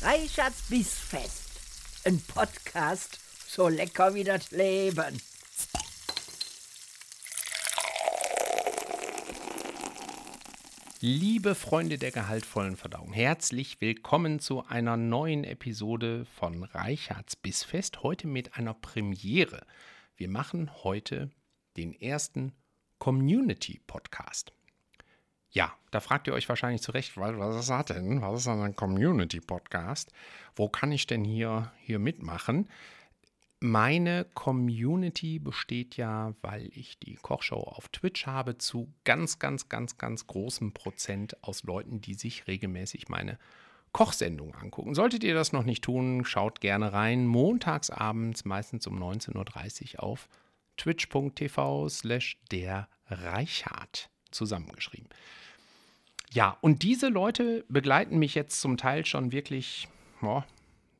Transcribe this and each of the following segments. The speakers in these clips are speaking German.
Reichards Bissfest. Ein Podcast so lecker wie das Leben. Liebe Freunde der gehaltvollen Verdauung, herzlich willkommen zu einer neuen Episode von Reichards Bissfest. Heute mit einer Premiere. Wir machen heute den ersten Community Podcast. Ja, da fragt ihr euch wahrscheinlich zu Recht, was ist das denn? Was ist denn ein Community Podcast? Wo kann ich denn hier, hier mitmachen? Meine Community besteht ja, weil ich die Kochshow auf Twitch habe, zu ganz, ganz, ganz, ganz großem Prozent aus Leuten, die sich regelmäßig meine Kochsendung angucken. Solltet ihr das noch nicht tun, schaut gerne rein. Montagsabends, meistens um 19.30 Uhr auf twitch.tv slash der Reichhardt zusammengeschrieben. Ja, und diese Leute begleiten mich jetzt zum Teil schon wirklich oh,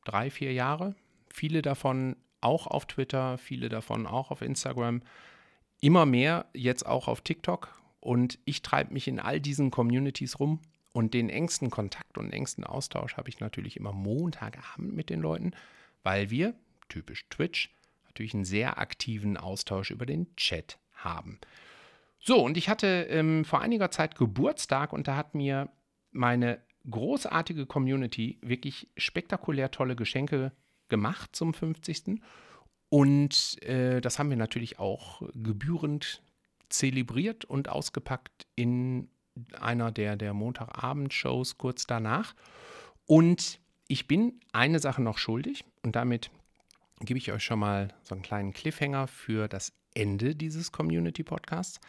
drei, vier Jahre. Viele davon auch auf Twitter, viele davon auch auf Instagram. Immer mehr jetzt auch auf TikTok. Und ich treibe mich in all diesen Communities rum. Und den engsten Kontakt und engsten Austausch habe ich natürlich immer Montagabend mit den Leuten, weil wir, typisch Twitch, natürlich einen sehr aktiven Austausch über den Chat haben. So, und ich hatte ähm, vor einiger Zeit Geburtstag und da hat mir meine großartige Community wirklich spektakulär tolle Geschenke gemacht zum 50. Und äh, das haben wir natürlich auch gebührend zelebriert und ausgepackt in einer der, der Montagabend-Shows kurz danach. Und ich bin eine Sache noch schuldig und damit gebe ich euch schon mal so einen kleinen Cliffhanger für das Ende dieses Community-Podcasts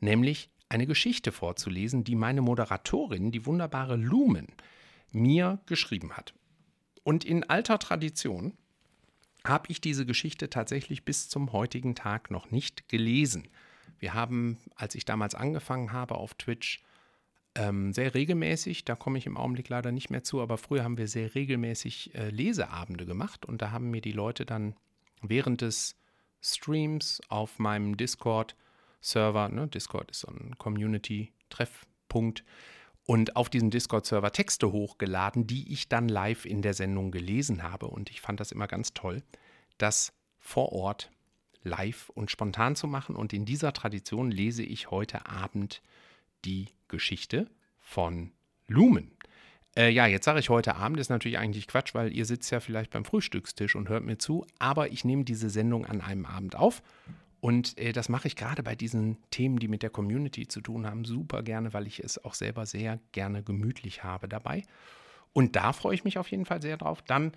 nämlich eine Geschichte vorzulesen, die meine Moderatorin, die wunderbare Lumen, mir geschrieben hat. Und in alter Tradition habe ich diese Geschichte tatsächlich bis zum heutigen Tag noch nicht gelesen. Wir haben, als ich damals angefangen habe auf Twitch, ähm, sehr regelmäßig, da komme ich im Augenblick leider nicht mehr zu, aber früher haben wir sehr regelmäßig äh, Leseabende gemacht und da haben mir die Leute dann während des Streams auf meinem Discord Server, ne? Discord ist so ein Community-Treffpunkt, und auf diesen Discord-Server Texte hochgeladen, die ich dann live in der Sendung gelesen habe. Und ich fand das immer ganz toll, das vor Ort live und spontan zu machen. Und in dieser Tradition lese ich heute Abend die Geschichte von Lumen. Äh, ja, jetzt sage ich heute Abend, ist natürlich eigentlich Quatsch, weil ihr sitzt ja vielleicht beim Frühstückstisch und hört mir zu. Aber ich nehme diese Sendung an einem Abend auf und äh, das mache ich gerade bei diesen Themen, die mit der Community zu tun haben, super gerne, weil ich es auch selber sehr gerne gemütlich habe dabei. Und da freue ich mich auf jeden Fall sehr drauf. Dann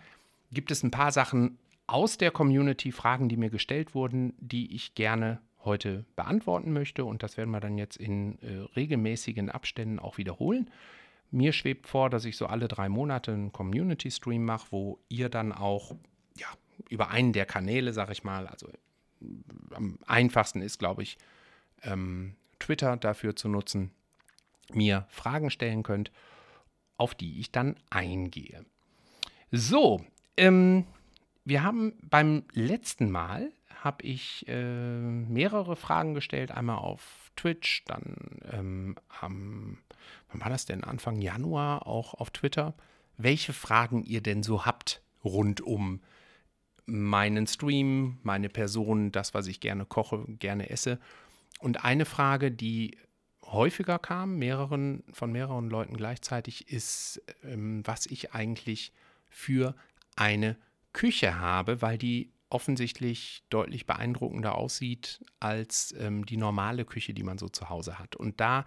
gibt es ein paar Sachen aus der Community, Fragen, die mir gestellt wurden, die ich gerne heute beantworten möchte. Und das werden wir dann jetzt in äh, regelmäßigen Abständen auch wiederholen. Mir schwebt vor, dass ich so alle drei Monate einen Community-Stream mache, wo ihr dann auch ja, über einen der Kanäle, sag ich mal, also am einfachsten ist, glaube ich, ähm, Twitter dafür zu nutzen, mir Fragen stellen könnt, auf die ich dann eingehe. So, ähm, wir haben beim letzten Mal habe ich äh, mehrere Fragen gestellt, einmal auf Twitch, dann ähm, am, wann war das denn, Anfang Januar auch auf Twitter, welche Fragen ihr denn so habt rund um meinen Stream, meine Person, das, was ich gerne koche, gerne esse. Und eine Frage, die häufiger kam, mehreren, von mehreren Leuten gleichzeitig, ist, ähm, was ich eigentlich für eine Küche habe, weil die offensichtlich deutlich beeindruckender aussieht als ähm, die normale Küche, die man so zu Hause hat. Und da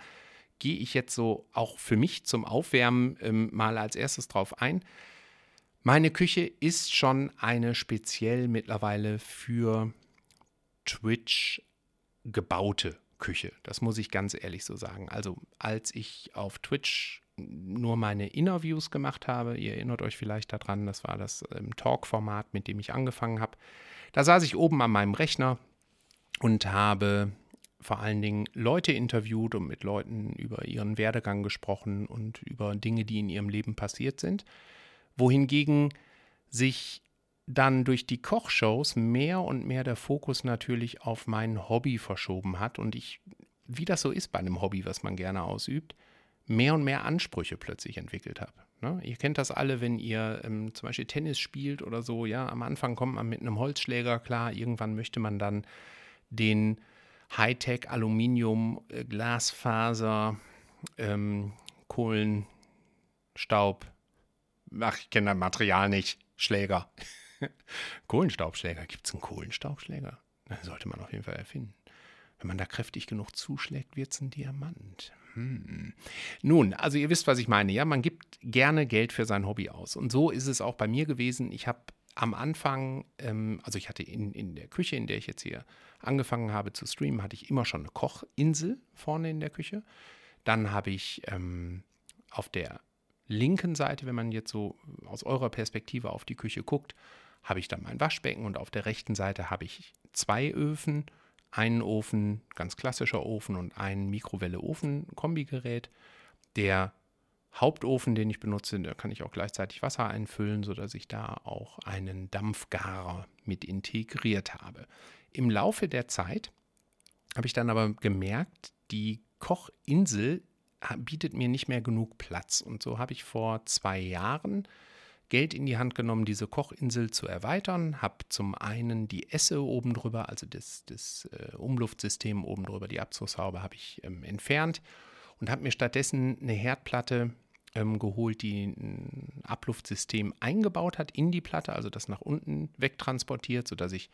gehe ich jetzt so auch für mich zum Aufwärmen ähm, mal als erstes drauf ein. Meine Küche ist schon eine speziell mittlerweile für Twitch gebaute Küche. Das muss ich ganz ehrlich so sagen. Also als ich auf Twitch nur meine Interviews gemacht habe, ihr erinnert euch vielleicht daran, das war das ähm, Talk-Format, mit dem ich angefangen habe. Da saß ich oben an meinem Rechner und habe vor allen Dingen Leute interviewt und mit Leuten über ihren Werdegang gesprochen und über Dinge, die in ihrem Leben passiert sind wohingegen sich dann durch die Kochshows mehr und mehr der Fokus natürlich auf mein Hobby verschoben hat und ich, wie das so ist bei einem Hobby, was man gerne ausübt, mehr und mehr Ansprüche plötzlich entwickelt habe. Ne? Ihr kennt das alle, wenn ihr ähm, zum Beispiel Tennis spielt oder so. Ja, am Anfang kommt man mit einem Holzschläger klar. Irgendwann möchte man dann den Hightech Aluminium, äh, Glasfaser, ähm, Kohlenstaub. Ach, ich kenne das Material nicht. Schläger. Kohlenstaubschläger. Gibt es einen Kohlenstaubschläger? Das sollte man auf jeden Fall erfinden. Wenn man da kräftig genug zuschlägt, wird es ein Diamant. Hm. Nun, also ihr wisst, was ich meine. Ja, man gibt gerne Geld für sein Hobby aus. Und so ist es auch bei mir gewesen. Ich habe am Anfang, ähm, also ich hatte in, in der Küche, in der ich jetzt hier angefangen habe zu streamen, hatte ich immer schon eine Kochinsel vorne in der Küche. Dann habe ich ähm, auf der linken Seite, wenn man jetzt so aus eurer Perspektive auf die Küche guckt, habe ich dann mein Waschbecken und auf der rechten Seite habe ich zwei Öfen, einen Ofen, ganz klassischer Ofen und ein Mikrowelle-Ofen-Kombigerät. Der Hauptofen, den ich benutze, da kann ich auch gleichzeitig Wasser einfüllen, sodass ich da auch einen Dampfgarer mit integriert habe. Im Laufe der Zeit habe ich dann aber gemerkt, die Kochinsel bietet mir nicht mehr genug Platz. Und so habe ich vor zwei Jahren Geld in die Hand genommen, diese Kochinsel zu erweitern. Habe zum einen die Esse oben drüber, also das, das äh, Umluftsystem oben drüber, die Abzugshaube habe ich ähm, entfernt und habe mir stattdessen eine Herdplatte ähm, geholt, die ein Abluftsystem eingebaut hat in die Platte, also das nach unten wegtransportiert, sodass ich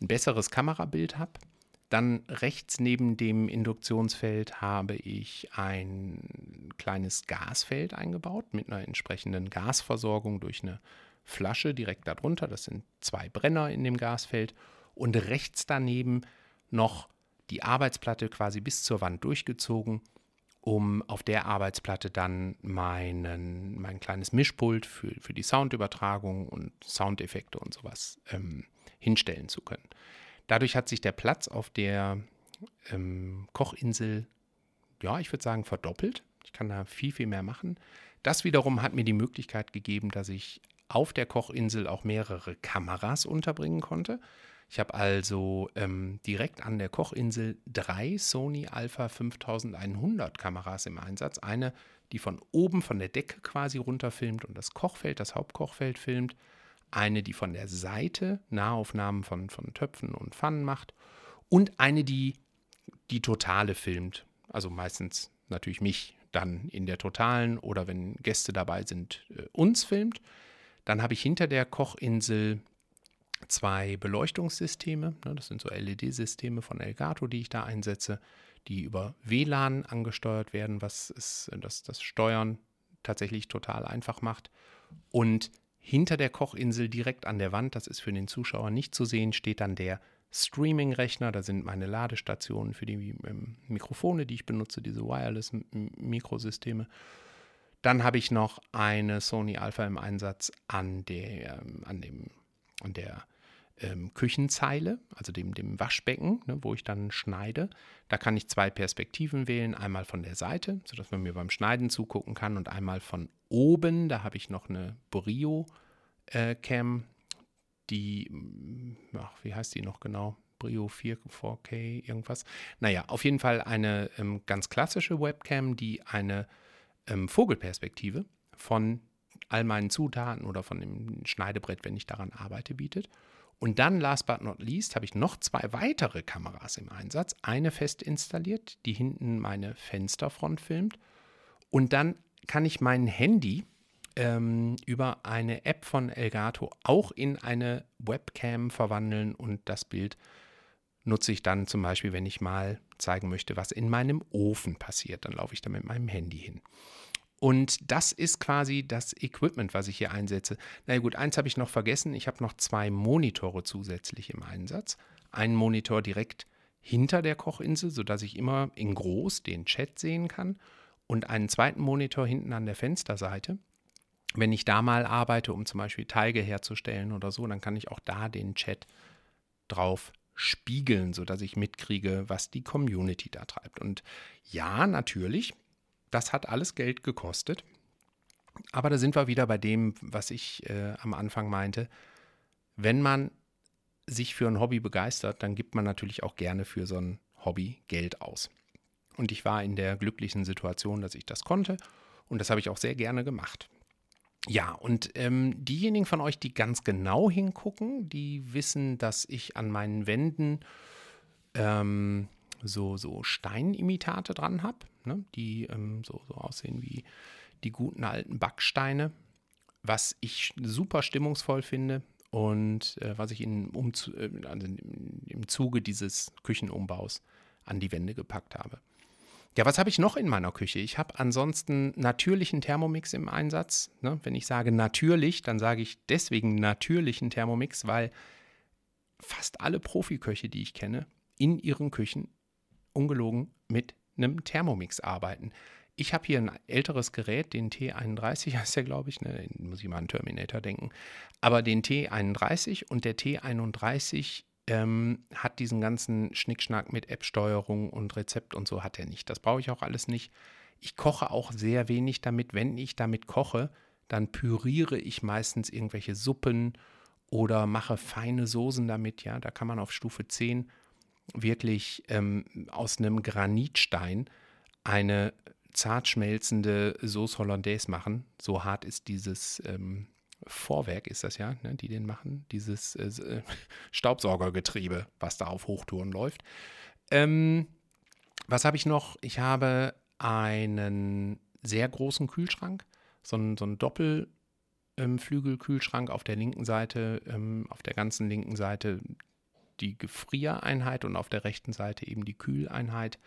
ein besseres Kamerabild habe. Dann rechts neben dem Induktionsfeld habe ich ein kleines Gasfeld eingebaut mit einer entsprechenden Gasversorgung durch eine Flasche direkt darunter. Das sind zwei Brenner in dem Gasfeld. Und rechts daneben noch die Arbeitsplatte quasi bis zur Wand durchgezogen, um auf der Arbeitsplatte dann meinen, mein kleines Mischpult für, für die Soundübertragung und Soundeffekte und sowas ähm, hinstellen zu können. Dadurch hat sich der Platz auf der ähm, Kochinsel, ja, ich würde sagen, verdoppelt. Ich kann da viel, viel mehr machen. Das wiederum hat mir die Möglichkeit gegeben, dass ich auf der Kochinsel auch mehrere Kameras unterbringen konnte. Ich habe also ähm, direkt an der Kochinsel drei Sony Alpha 5100 Kameras im Einsatz. Eine, die von oben von der Decke quasi runterfilmt und das Kochfeld, das Hauptkochfeld filmt eine, die von der Seite Nahaufnahmen von, von Töpfen und Pfannen macht und eine, die die Totale filmt. Also meistens natürlich mich dann in der Totalen oder wenn Gäste dabei sind, äh, uns filmt. Dann habe ich hinter der Kochinsel zwei Beleuchtungssysteme. Ne, das sind so LED-Systeme von Elgato, die ich da einsetze, die über WLAN angesteuert werden, was es, das, das Steuern tatsächlich total einfach macht. Und hinter der Kochinsel direkt an der Wand, das ist für den Zuschauer nicht zu sehen, steht dann der Streaming-Rechner. Da sind meine Ladestationen für die ähm, Mikrofone, die ich benutze, diese Wireless-Mikrosysteme. Dann habe ich noch eine Sony Alpha im Einsatz an der, ähm, an dem, an der ähm, Küchenzeile, also dem, dem Waschbecken, ne, wo ich dann schneide. Da kann ich zwei Perspektiven wählen, einmal von der Seite, sodass man mir beim Schneiden zugucken kann und einmal von oben. Da habe ich noch eine Brio äh, die, mm, ach, wie heißt die noch genau? Brio 4, 4K, irgendwas. Naja, auf jeden Fall eine ähm, ganz klassische Webcam, die eine ähm, Vogelperspektive von all meinen Zutaten oder von dem Schneidebrett, wenn ich daran arbeite, bietet. Und dann, last but not least, habe ich noch zwei weitere Kameras im Einsatz. Eine fest installiert, die hinten meine Fensterfront filmt. Und dann kann ich mein Handy ähm, über eine App von Elgato auch in eine Webcam verwandeln und das Bild nutze ich dann zum Beispiel, wenn ich mal zeigen möchte, was in meinem Ofen passiert. Dann laufe ich da mit meinem Handy hin. Und das ist quasi das Equipment, was ich hier einsetze. Na gut, eins habe ich noch vergessen. Ich habe noch zwei Monitore zusätzlich im Einsatz. Einen Monitor direkt hinter der Kochinsel, sodass ich immer in groß den Chat sehen kann. Und einen zweiten Monitor hinten an der Fensterseite. Wenn ich da mal arbeite, um zum Beispiel Teige herzustellen oder so, dann kann ich auch da den Chat drauf spiegeln, sodass ich mitkriege, was die Community da treibt. Und ja, natürlich, das hat alles Geld gekostet. Aber da sind wir wieder bei dem, was ich äh, am Anfang meinte. Wenn man sich für ein Hobby begeistert, dann gibt man natürlich auch gerne für so ein Hobby Geld aus. Und ich war in der glücklichen Situation, dass ich das konnte und das habe ich auch sehr gerne gemacht. Ja, und ähm, diejenigen von euch, die ganz genau hingucken, die wissen, dass ich an meinen Wänden ähm, so, so Steinimitate dran habe, ne? die ähm, so, so aussehen wie die guten alten Backsteine, was ich super stimmungsvoll finde und äh, was ich in, um, äh, also im Zuge dieses Küchenumbaus an die Wände gepackt habe. Ja, was habe ich noch in meiner Küche? Ich habe ansonsten natürlichen Thermomix im Einsatz. Ne? Wenn ich sage natürlich, dann sage ich deswegen natürlichen Thermomix, weil fast alle Profiköche, die ich kenne, in ihren Küchen ungelogen mit einem Thermomix arbeiten. Ich habe hier ein älteres Gerät, den T31 heißt der, glaube ich, ne? Den muss ich mal an Terminator denken. Aber den T31 und der T31 ähm, hat diesen ganzen Schnickschnack mit App-Steuerung und Rezept und so hat er nicht. Das brauche ich auch alles nicht. Ich koche auch sehr wenig damit. Wenn ich damit koche, dann püriere ich meistens irgendwelche Suppen oder mache feine Soßen damit. Ja, da kann man auf Stufe 10 wirklich ähm, aus einem Granitstein eine zart schmelzende Sauce Hollandaise machen. So hart ist dieses ähm, Vorwerk, ist das ja, ne, die den machen. Dieses äh, äh Staubsaugergetriebe, was da auf Hochtouren läuft. Ähm, was habe ich noch? Ich habe einen sehr großen Kühlschrank, so einen, so einen Doppelflügelkühlschrank ähm, auf der linken Seite, ähm, auf der ganzen linken Seite die Gefriereinheit und auf der rechten Seite eben die Kühleinheit.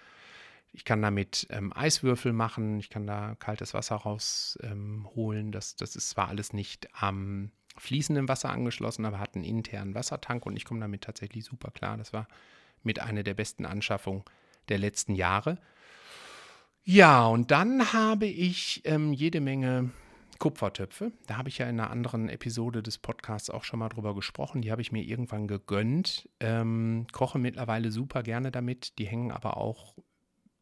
Ich kann damit ähm, Eiswürfel machen, ich kann da kaltes Wasser rausholen. Ähm, das, das ist zwar alles nicht am fließenden Wasser angeschlossen, aber hat einen internen Wassertank und ich komme damit tatsächlich super klar. Das war mit einer der besten Anschaffungen der letzten Jahre. Ja, und dann habe ich ähm, jede Menge Kupfertöpfe. Da habe ich ja in einer anderen Episode des Podcasts auch schon mal drüber gesprochen. Die habe ich mir irgendwann gegönnt. Ähm, koche mittlerweile super gerne damit. Die hängen aber auch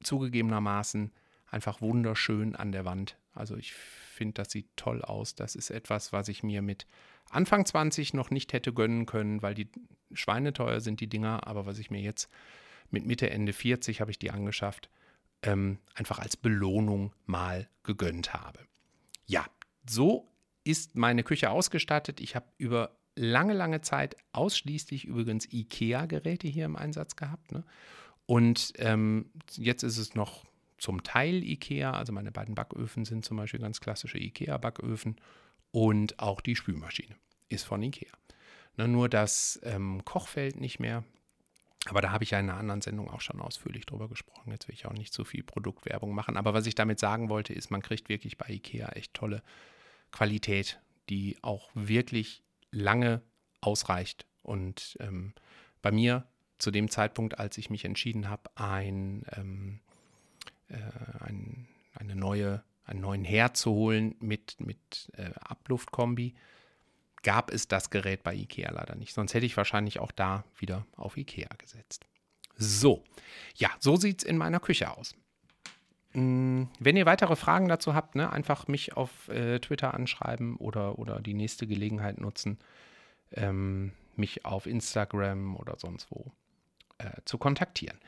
zugegebenermaßen einfach wunderschön an der Wand. Also ich finde, das sieht toll aus. Das ist etwas, was ich mir mit Anfang 20 noch nicht hätte gönnen können, weil die schweineteuer sind, die Dinger. Aber was ich mir jetzt mit Mitte, Ende 40 habe ich die angeschafft, ähm, einfach als Belohnung mal gegönnt habe. Ja, so ist meine Küche ausgestattet. Ich habe über lange, lange Zeit ausschließlich übrigens IKEA-Geräte hier im Einsatz gehabt. Ne? Und ähm, jetzt ist es noch zum Teil IKEA. Also meine beiden Backöfen sind zum Beispiel ganz klassische IKEA-Backöfen. Und auch die Spülmaschine ist von IKEA. Ne, nur das ähm, Kochfeld nicht mehr. Aber da habe ich ja in einer anderen Sendung auch schon ausführlich drüber gesprochen. Jetzt will ich auch nicht zu viel Produktwerbung machen. Aber was ich damit sagen wollte, ist, man kriegt wirklich bei IKEA echt tolle Qualität, die auch wirklich lange ausreicht. Und ähm, bei mir zu dem Zeitpunkt, als ich mich entschieden habe, ein, ähm, äh, ein, eine neue, einen neuen Herd zu holen mit, mit äh, Abluftkombi, gab es das Gerät bei IKEA leider nicht. Sonst hätte ich wahrscheinlich auch da wieder auf IKEA gesetzt. So, ja, so sieht es in meiner Küche aus. Mm, wenn ihr weitere Fragen dazu habt, ne, einfach mich auf äh, Twitter anschreiben oder, oder die nächste Gelegenheit nutzen, ähm, mich auf Instagram oder sonst wo äh, zu kontaktieren.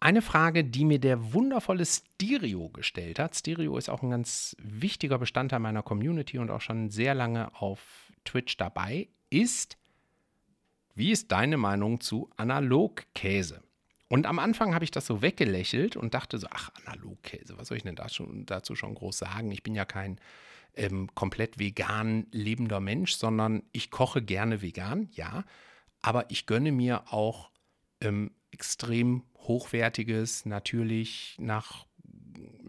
Eine Frage, die mir der wundervolle Stereo gestellt hat. Stereo ist auch ein ganz wichtiger Bestandteil meiner Community und auch schon sehr lange auf Twitch dabei, ist, wie ist deine Meinung zu Analogkäse? Und am Anfang habe ich das so weggelächelt und dachte so, ach, Analogkäse, was soll ich denn da schon, dazu schon groß sagen? Ich bin ja kein ähm, komplett vegan lebender Mensch, sondern ich koche gerne vegan, ja. Aber ich gönne mir auch ähm, extrem hochwertiges, natürlich nach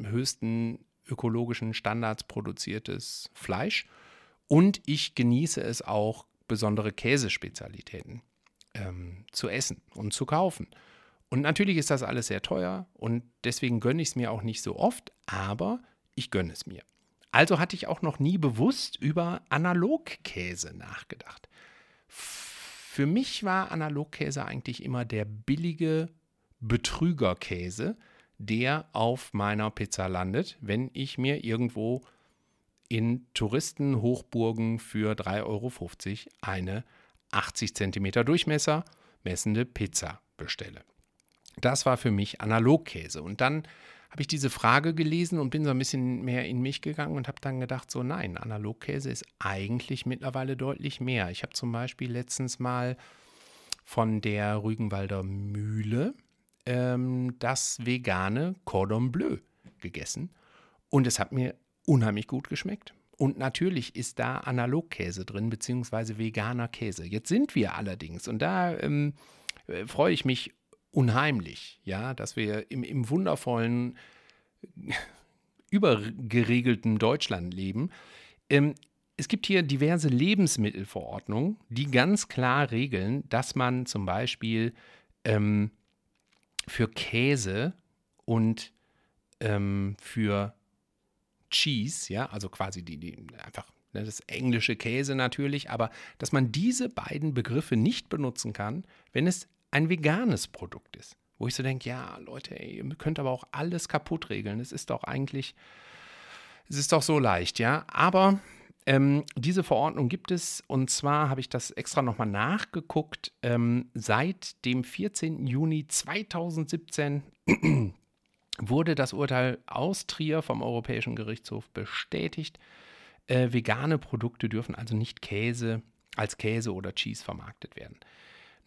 höchsten ökologischen Standards produziertes Fleisch. Und ich genieße es auch, besondere Käsespezialitäten ähm, zu essen und zu kaufen. Und natürlich ist das alles sehr teuer und deswegen gönne ich es mir auch nicht so oft, aber ich gönne es mir. Also hatte ich auch noch nie bewusst über Analogkäse nachgedacht. Für mich war Analogkäse eigentlich immer der billige Betrügerkäse, der auf meiner Pizza landet, wenn ich mir irgendwo in Touristenhochburgen für 3,50 Euro eine 80 cm Durchmesser messende Pizza bestelle. Das war für mich Analogkäse. Und dann habe ich diese Frage gelesen und bin so ein bisschen mehr in mich gegangen und habe dann gedacht, so nein, Analogkäse ist eigentlich mittlerweile deutlich mehr. Ich habe zum Beispiel letztens mal von der Rügenwalder Mühle ähm, das vegane Cordon Bleu gegessen und es hat mir unheimlich gut geschmeckt. Und natürlich ist da Analogkäse drin, beziehungsweise veganer Käse. Jetzt sind wir allerdings, und da ähm, äh, freue ich mich unheimlich, ja, dass wir im, im wundervollen, übergeregelten Deutschland leben. Ähm, es gibt hier diverse Lebensmittelverordnungen, die ganz klar regeln, dass man zum Beispiel ähm, für Käse und ähm, für Cheese, ja, also quasi die, die einfach ne, das englische Käse natürlich, aber dass man diese beiden Begriffe nicht benutzen kann, wenn es ein veganes Produkt ist. Wo ich so denke, ja, Leute, ey, ihr könnt aber auch alles kaputt regeln. Es ist doch eigentlich, es ist doch so leicht, ja. Aber ähm, diese Verordnung gibt es und zwar habe ich das extra nochmal nachgeguckt. Ähm, seit dem 14. Juni 2017 wurde das Urteil aus Trier vom Europäischen Gerichtshof bestätigt. Äh, vegane Produkte dürfen also nicht Käse als Käse oder Cheese vermarktet werden.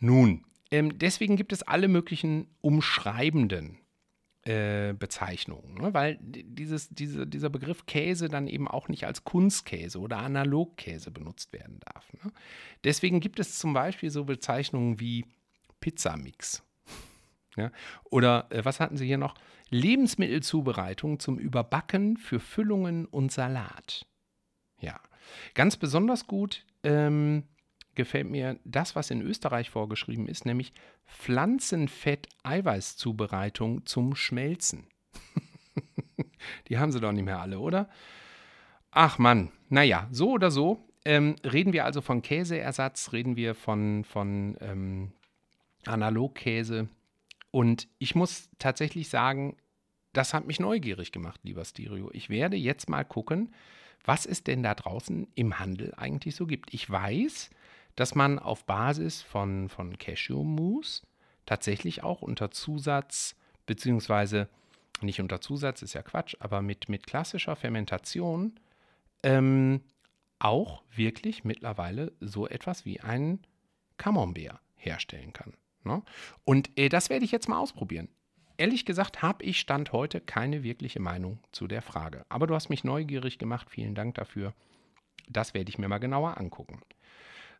Nun, ähm, deswegen gibt es alle möglichen umschreibenden äh, Bezeichnungen, ne? weil dieses, diese, dieser Begriff Käse dann eben auch nicht als Kunstkäse oder Analogkäse benutzt werden darf. Ne? Deswegen gibt es zum Beispiel so Bezeichnungen wie Pizzamix. Ja? Oder äh, was hatten Sie hier noch? Lebensmittelzubereitung zum Überbacken für Füllungen und Salat. Ja, ganz besonders gut ähm, gefällt mir das, was in Österreich vorgeschrieben ist, nämlich Pflanzenfett-Eiweißzubereitung zum Schmelzen. Die haben sie doch nicht mehr alle, oder? Ach Mann, naja, so oder so. Ähm, reden wir also von Käseersatz, reden wir von, von ähm, Analogkäse. Und ich muss tatsächlich sagen, das hat mich neugierig gemacht, lieber Stereo. Ich werde jetzt mal gucken, was es denn da draußen im Handel eigentlich so gibt. Ich weiß, dass man auf Basis von, von Cashew-Mousse tatsächlich auch unter Zusatz, beziehungsweise nicht unter Zusatz, ist ja Quatsch, aber mit, mit klassischer Fermentation ähm, auch wirklich mittlerweile so etwas wie einen Camembert herstellen kann. Ne? Und äh, das werde ich jetzt mal ausprobieren. Ehrlich gesagt habe ich Stand heute keine wirkliche Meinung zu der Frage. Aber du hast mich neugierig gemacht. Vielen Dank dafür. Das werde ich mir mal genauer angucken.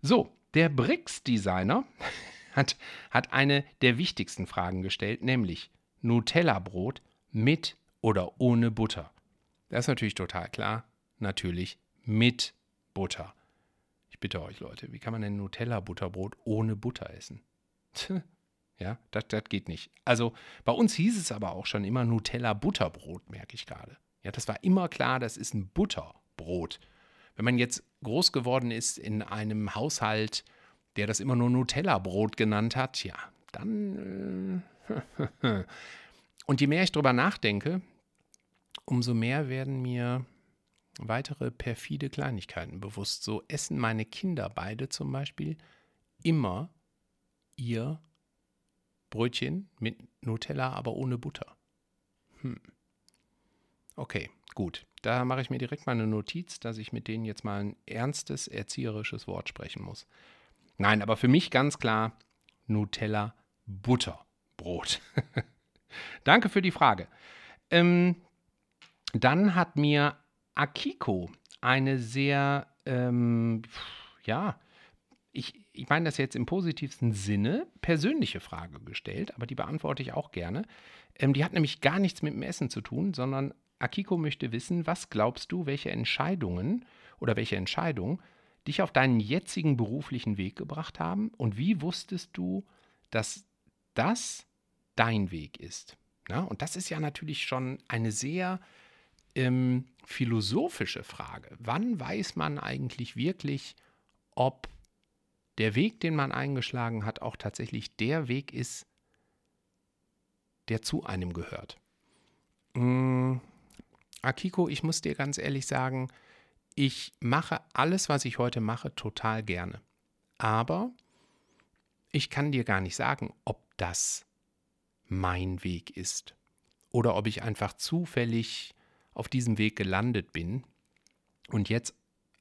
So, der Brix-Designer hat, hat eine der wichtigsten Fragen gestellt, nämlich Nutella-Brot mit oder ohne Butter. Das ist natürlich total klar. Natürlich mit Butter. Ich bitte euch, Leute, wie kann man denn Nutella-Butterbrot ohne Butter essen? ja, das geht nicht. Also bei uns hieß es aber auch schon immer Nutella-Butterbrot, merke ich gerade. Ja, das war immer klar, das ist ein Butterbrot. Wenn man jetzt groß geworden ist in einem Haushalt, der das immer nur Nutella-Brot genannt hat, ja, dann. Äh, und je mehr ich drüber nachdenke, umso mehr werden mir weitere perfide Kleinigkeiten bewusst. So essen meine Kinder beide zum Beispiel immer ihr Brötchen mit Nutella, aber ohne Butter. Hm. Okay, gut. Da mache ich mir direkt mal eine Notiz, dass ich mit denen jetzt mal ein ernstes erzieherisches Wort sprechen muss. Nein, aber für mich ganz klar Nutella Butterbrot. Danke für die Frage. Ähm, dann hat mir Akiko eine sehr, ähm, ja, ich, ich meine das jetzt im positivsten Sinne, persönliche Frage gestellt, aber die beantworte ich auch gerne. Ähm, die hat nämlich gar nichts mit dem Essen zu tun, sondern Akiko möchte wissen, was glaubst du, welche Entscheidungen oder welche Entscheidung dich auf deinen jetzigen beruflichen Weg gebracht haben und wie wusstest du, dass das dein Weg ist? Ja, und das ist ja natürlich schon eine sehr ähm, philosophische Frage. Wann weiß man eigentlich wirklich, ob der Weg, den man eingeschlagen hat, auch tatsächlich der Weg ist, der zu einem gehört? Hm, Akiko, ich muss dir ganz ehrlich sagen, ich mache alles, was ich heute mache, total gerne. Aber ich kann dir gar nicht sagen, ob das mein Weg ist oder ob ich einfach zufällig auf diesem Weg gelandet bin und jetzt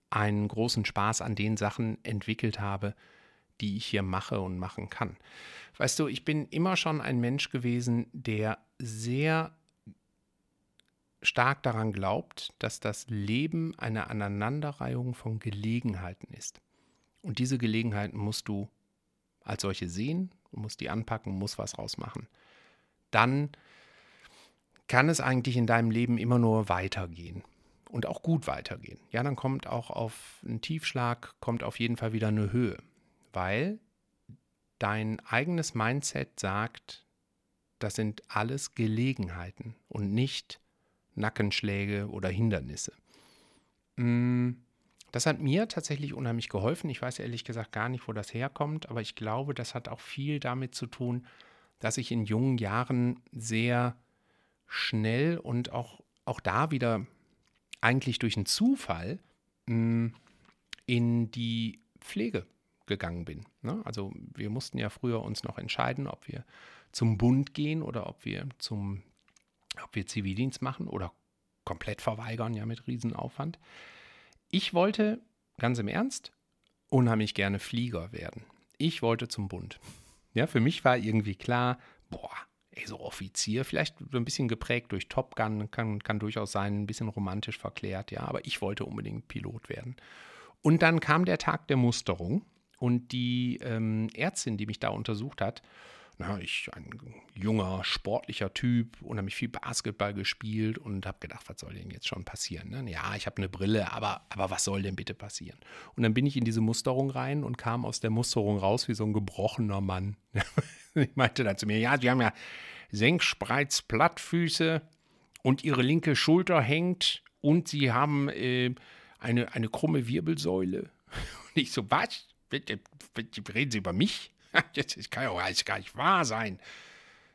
einen großen Spaß an den Sachen entwickelt habe, die ich hier mache und machen kann. Weißt du, ich bin immer schon ein Mensch gewesen, der sehr stark daran glaubt, dass das Leben eine Aneinanderreihung von Gelegenheiten ist. Und diese Gelegenheiten musst du als solche sehen, musst die anpacken, musst was rausmachen. Dann kann es eigentlich in deinem Leben immer nur weitergehen und auch gut weitergehen. Ja, dann kommt auch auf einen Tiefschlag, kommt auf jeden Fall wieder eine Höhe, weil dein eigenes Mindset sagt, das sind alles Gelegenheiten und nicht Nackenschläge oder Hindernisse. Mm, das hat mir tatsächlich unheimlich geholfen. Ich weiß ehrlich gesagt gar nicht, wo das herkommt, aber ich glaube, das hat auch viel damit zu tun, dass ich in jungen Jahren sehr schnell und auch, auch da wieder eigentlich durch einen Zufall mm, in die Pflege gegangen bin. Ne? Also wir mussten ja früher uns noch entscheiden, ob wir zum Bund gehen oder ob wir zum, ob wir Zivildienst machen oder komplett verweigern, ja mit Riesenaufwand. Ich wollte, ganz im Ernst, unheimlich gerne Flieger werden. Ich wollte zum Bund. Ja, für mich war irgendwie klar, boah, ey, so Offizier, vielleicht so ein bisschen geprägt durch Top Gun, kann, kann durchaus sein, ein bisschen romantisch verklärt, ja, aber ich wollte unbedingt Pilot werden. Und dann kam der Tag der Musterung und die ähm, Ärztin, die mich da untersucht hat, na, ich, ein junger, sportlicher Typ, unheimlich viel Basketball gespielt und habe gedacht, was soll denn jetzt schon passieren? Ne? Ja, ich habe eine Brille, aber, aber was soll denn bitte passieren? Und dann bin ich in diese Musterung rein und kam aus der Musterung raus wie so ein gebrochener Mann. ich meinte dann zu mir, ja, Sie haben ja Senkspreiz, Plattfüße und Ihre linke Schulter hängt und Sie haben äh, eine, eine krumme Wirbelsäule. Und ich so, was? Reden Sie über mich? Das kann ja auch gar nicht wahr sein.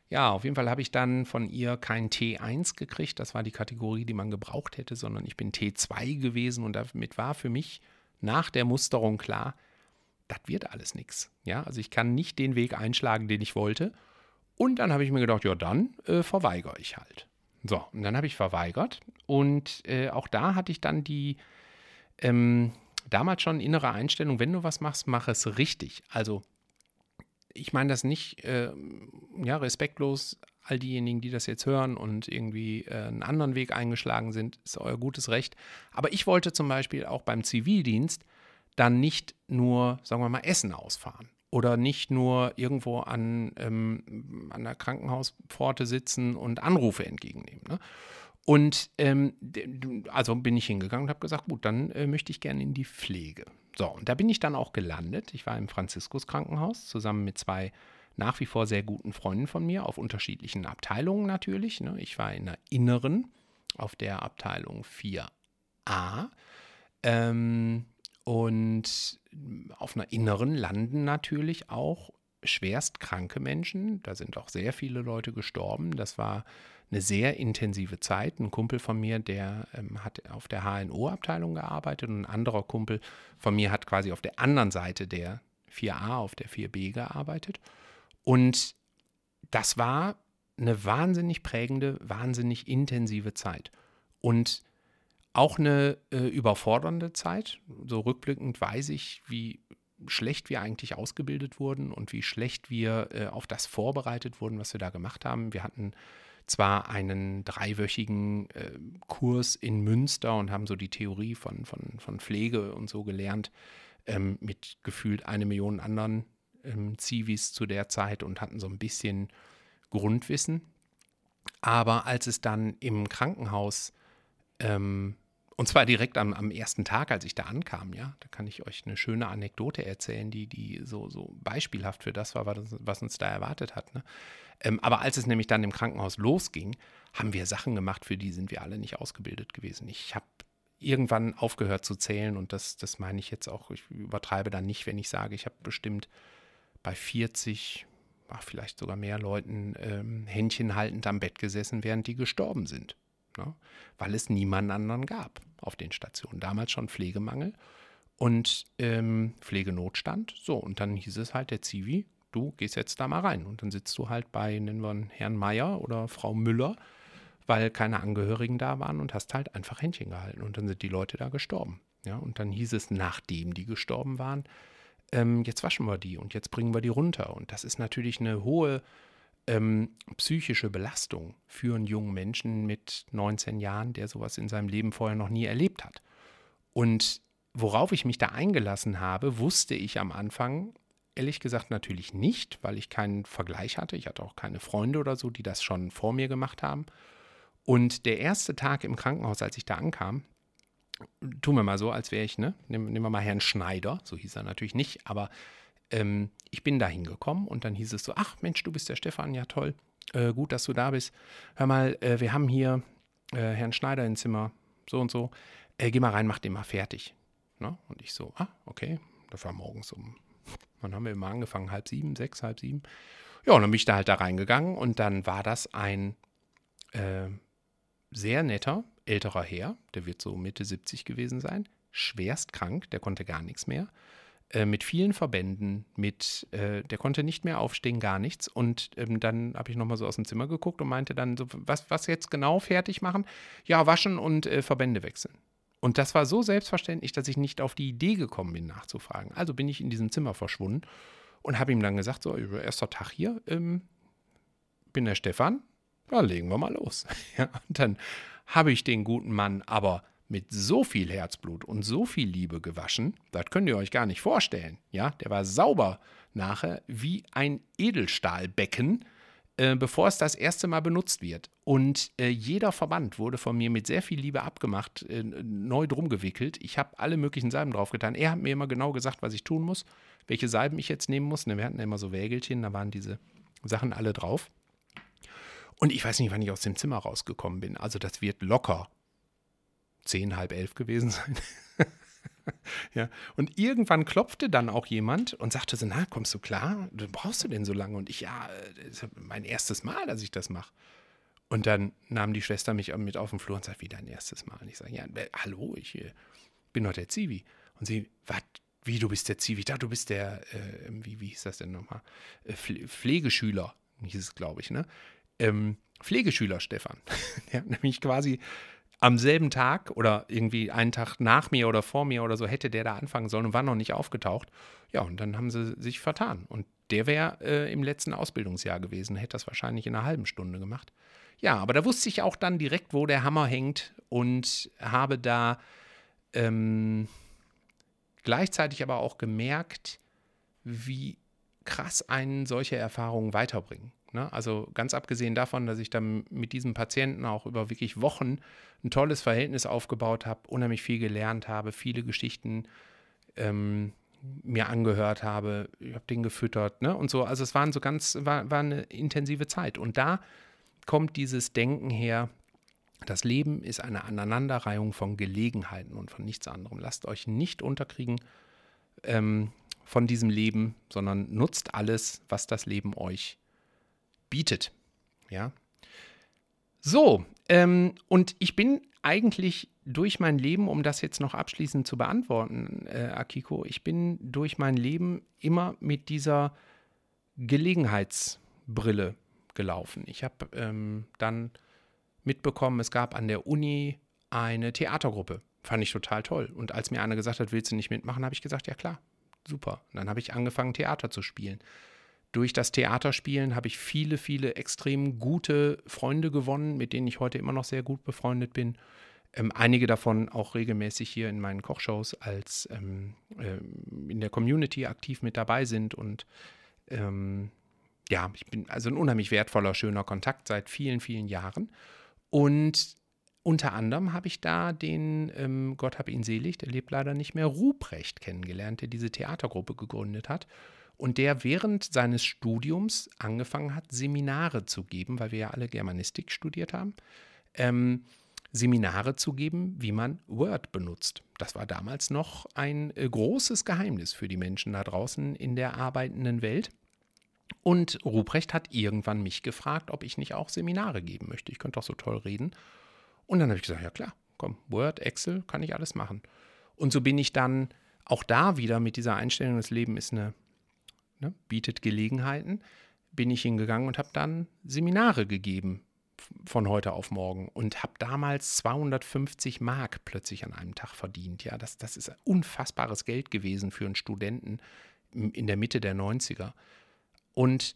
Ja, auf jeden Fall habe ich dann von ihr kein T1 gekriegt. Das war die Kategorie, die man gebraucht hätte, sondern ich bin T2 gewesen und damit war für mich nach der Musterung klar, das wird alles nichts. Ja, also ich kann nicht den Weg einschlagen, den ich wollte. Und dann habe ich mir gedacht, ja, dann äh, verweigere ich halt. So, und dann habe ich verweigert. Und äh, auch da hatte ich dann die ähm, damals schon innere Einstellung, wenn du was machst, mach es richtig. Also ich meine das nicht äh, ja, respektlos, all diejenigen, die das jetzt hören und irgendwie äh, einen anderen Weg eingeschlagen sind, ist euer gutes Recht. Aber ich wollte zum Beispiel auch beim Zivildienst dann nicht nur, sagen wir mal, Essen ausfahren oder nicht nur irgendwo an, ähm, an der Krankenhauspforte sitzen und Anrufe entgegennehmen. Ne? Und ähm, also bin ich hingegangen und habe gesagt, gut, dann äh, möchte ich gerne in die Pflege. So, und da bin ich dann auch gelandet. Ich war im Franziskus Krankenhaus zusammen mit zwei nach wie vor sehr guten Freunden von mir, auf unterschiedlichen Abteilungen natürlich. Ne? Ich war in der Inneren, auf der Abteilung 4a. Ähm, und auf einer Inneren landen natürlich auch schwerst kranke Menschen. Da sind auch sehr viele Leute gestorben. Das war eine sehr intensive Zeit. Ein Kumpel von mir, der ähm, hat auf der HNO-Abteilung gearbeitet und ein anderer Kumpel von mir hat quasi auf der anderen Seite der 4a, auf der 4b gearbeitet. Und das war eine wahnsinnig prägende, wahnsinnig intensive Zeit. Und auch eine äh, überfordernde Zeit. So rückblickend weiß ich, wie schlecht wir eigentlich ausgebildet wurden und wie schlecht wir äh, auf das vorbereitet wurden, was wir da gemacht haben. Wir hatten zwar einen dreiwöchigen äh, Kurs in Münster und haben so die Theorie von, von, von Pflege und so gelernt, ähm, mit gefühlt eine Million anderen ähm, Zivis zu der Zeit und hatten so ein bisschen Grundwissen. Aber als es dann im Krankenhaus ähm, und zwar direkt am, am, ersten Tag, als ich da ankam, ja. Da kann ich euch eine schöne Anekdote erzählen, die, die so, so beispielhaft für das war, was, uns da erwartet hat. Ne? Ähm, aber als es nämlich dann im Krankenhaus losging, haben wir Sachen gemacht, für die sind wir alle nicht ausgebildet gewesen. Ich habe irgendwann aufgehört zu zählen und das, das meine ich jetzt auch, ich übertreibe da nicht, wenn ich sage, ich habe bestimmt bei 40, ach, vielleicht sogar mehr Leuten ähm, Händchen haltend am Bett gesessen, während die gestorben sind ne? weil es niemanden anderen gab auf den Stationen. Damals schon Pflegemangel und ähm, Pflegenotstand. So, und dann hieß es halt, der Zivi, du gehst jetzt da mal rein. Und dann sitzt du halt bei, nennen wir einen Herrn Meier oder Frau Müller weil keine Angehörigen da waren und hast halt einfach Händchen gehalten. Und dann sind die Leute da gestorben. Ja, und dann hieß es, nachdem die gestorben waren, ähm, jetzt waschen wir die und jetzt bringen wir die runter. Und das ist natürlich eine hohe ähm, psychische Belastung für einen jungen Menschen mit 19 Jahren, der sowas in seinem Leben vorher noch nie erlebt hat. Und worauf ich mich da eingelassen habe, wusste ich am Anfang ehrlich gesagt natürlich nicht, weil ich keinen Vergleich hatte. Ich hatte auch keine Freunde oder so, die das schon vor mir gemacht haben. Und der erste Tag im Krankenhaus, als ich da ankam, tun wir mal so, als wäre ich, ne? Nehmen, nehmen wir mal Herrn Schneider, so hieß er natürlich nicht, aber ähm, ich bin da hingekommen und dann hieß es so, ach Mensch, du bist der Stefan, ja toll, äh, gut, dass du da bist. Hör mal, äh, wir haben hier äh, Herrn Schneider im Zimmer, so und so, äh, geh mal rein, mach den mal fertig. Ne? Und ich so, ah, okay, das war morgens um, wann haben wir immer angefangen, halb sieben, sechs, halb sieben. Ja, und dann bin ich da halt da reingegangen und dann war das ein äh, sehr netter, älterer Herr, der wird so Mitte 70 gewesen sein, schwerst krank, der konnte gar nichts mehr, äh, mit vielen Verbänden, mit, äh, der konnte nicht mehr aufstehen, gar nichts. Und ähm, dann habe ich nochmal so aus dem Zimmer geguckt und meinte dann so, was, was jetzt genau fertig machen? Ja, waschen und äh, Verbände wechseln. Und das war so selbstverständlich, dass ich nicht auf die Idee gekommen bin, nachzufragen. Also bin ich in diesem Zimmer verschwunden und habe ihm dann gesagt, so, erster Tag hier, ähm, bin der Stefan, ja, legen wir mal los. Ja, und dann habe ich den guten Mann aber mit so viel Herzblut und so viel Liebe gewaschen, das könnt ihr euch gar nicht vorstellen. Ja, der war sauber nachher wie ein Edelstahlbecken, äh, bevor es das erste Mal benutzt wird. Und äh, jeder Verband wurde von mir mit sehr viel Liebe abgemacht, äh, neu drum gewickelt. Ich habe alle möglichen Salben draufgetan. Er hat mir immer genau gesagt, was ich tun muss, welche Salben ich jetzt nehmen muss. Ne, wir hatten ja immer so Wägelchen, da waren diese Sachen alle drauf. Und ich weiß nicht, wann ich aus dem Zimmer rausgekommen bin. Also das wird locker zehn, halb elf gewesen sein. ja. Und irgendwann klopfte dann auch jemand und sagte so, na, kommst du klar? Brauchst du denn so lange? Und ich, ja, das ist mein erstes Mal, dass ich das mache. Und dann nahm die Schwester mich mit auf den Flur und sagte, wie dein erstes Mal? Und ich sage, ja, äh, hallo, ich äh, bin doch der Zivi. Und sie, was, wie, du bist der Zivi? Da, du bist der, äh, wie, wie hieß das denn nochmal? Äh, Pflegeschüler, hieß es, glaube ich, ne? ähm, Pflegeschüler Stefan. ja, nämlich quasi am selben Tag oder irgendwie einen Tag nach mir oder vor mir oder so hätte der da anfangen sollen und war noch nicht aufgetaucht. Ja, und dann haben sie sich vertan. Und der wäre äh, im letzten Ausbildungsjahr gewesen, hätte das wahrscheinlich in einer halben Stunde gemacht. Ja, aber da wusste ich auch dann direkt, wo der Hammer hängt und habe da ähm, gleichzeitig aber auch gemerkt, wie krass einen solche Erfahrungen weiterbringen. Ne? Also ganz abgesehen davon, dass ich dann mit diesem Patienten auch über wirklich Wochen ein tolles Verhältnis aufgebaut habe, unheimlich viel gelernt habe, viele Geschichten ähm, mir angehört habe, ich habe den gefüttert ne? und so. Also es waren so ganz, war, war eine intensive Zeit. Und da kommt dieses Denken her, das Leben ist eine Aneinanderreihung von Gelegenheiten und von nichts anderem. Lasst euch nicht unterkriegen ähm, von diesem Leben, sondern nutzt alles, was das Leben euch bietet. Ja. So, ähm, und ich bin eigentlich durch mein Leben, um das jetzt noch abschließend zu beantworten, äh, Akiko, ich bin durch mein Leben immer mit dieser Gelegenheitsbrille gelaufen. Ich habe ähm, dann mitbekommen, es gab an der Uni eine Theatergruppe. Fand ich total toll. Und als mir einer gesagt hat, willst du nicht mitmachen, habe ich gesagt, ja klar, super. Und dann habe ich angefangen, Theater zu spielen durch das Theaterspielen habe ich viele, viele extrem gute Freunde gewonnen, mit denen ich heute immer noch sehr gut befreundet bin. Ähm, einige davon auch regelmäßig hier in meinen Kochshows als ähm, äh, in der Community aktiv mit dabei sind. Und ähm, ja, ich bin also ein unheimlich wertvoller, schöner Kontakt seit vielen, vielen Jahren. Und unter anderem habe ich da den, ähm, Gott hab ihn selig, der lebt leider nicht mehr, Ruprecht kennengelernt, der diese Theatergruppe gegründet hat und der während seines Studiums angefangen hat, Seminare zu geben, weil wir ja alle Germanistik studiert haben, ähm, Seminare zu geben, wie man Word benutzt. Das war damals noch ein äh, großes Geheimnis für die Menschen da draußen in der arbeitenden Welt. Und Ruprecht hat irgendwann mich gefragt, ob ich nicht auch Seminare geben möchte. Ich könnte doch so toll reden. Und dann habe ich gesagt, ja klar, komm, Word, Excel, kann ich alles machen. Und so bin ich dann auch da wieder mit dieser Einstellung, das Leben ist eine ne, bietet Gelegenheiten, bin ich hingegangen und habe dann Seminare gegeben von heute auf morgen und habe damals 250 Mark plötzlich an einem Tag verdient. Ja, das, das ist unfassbares Geld gewesen für einen Studenten in der Mitte der 90er. Und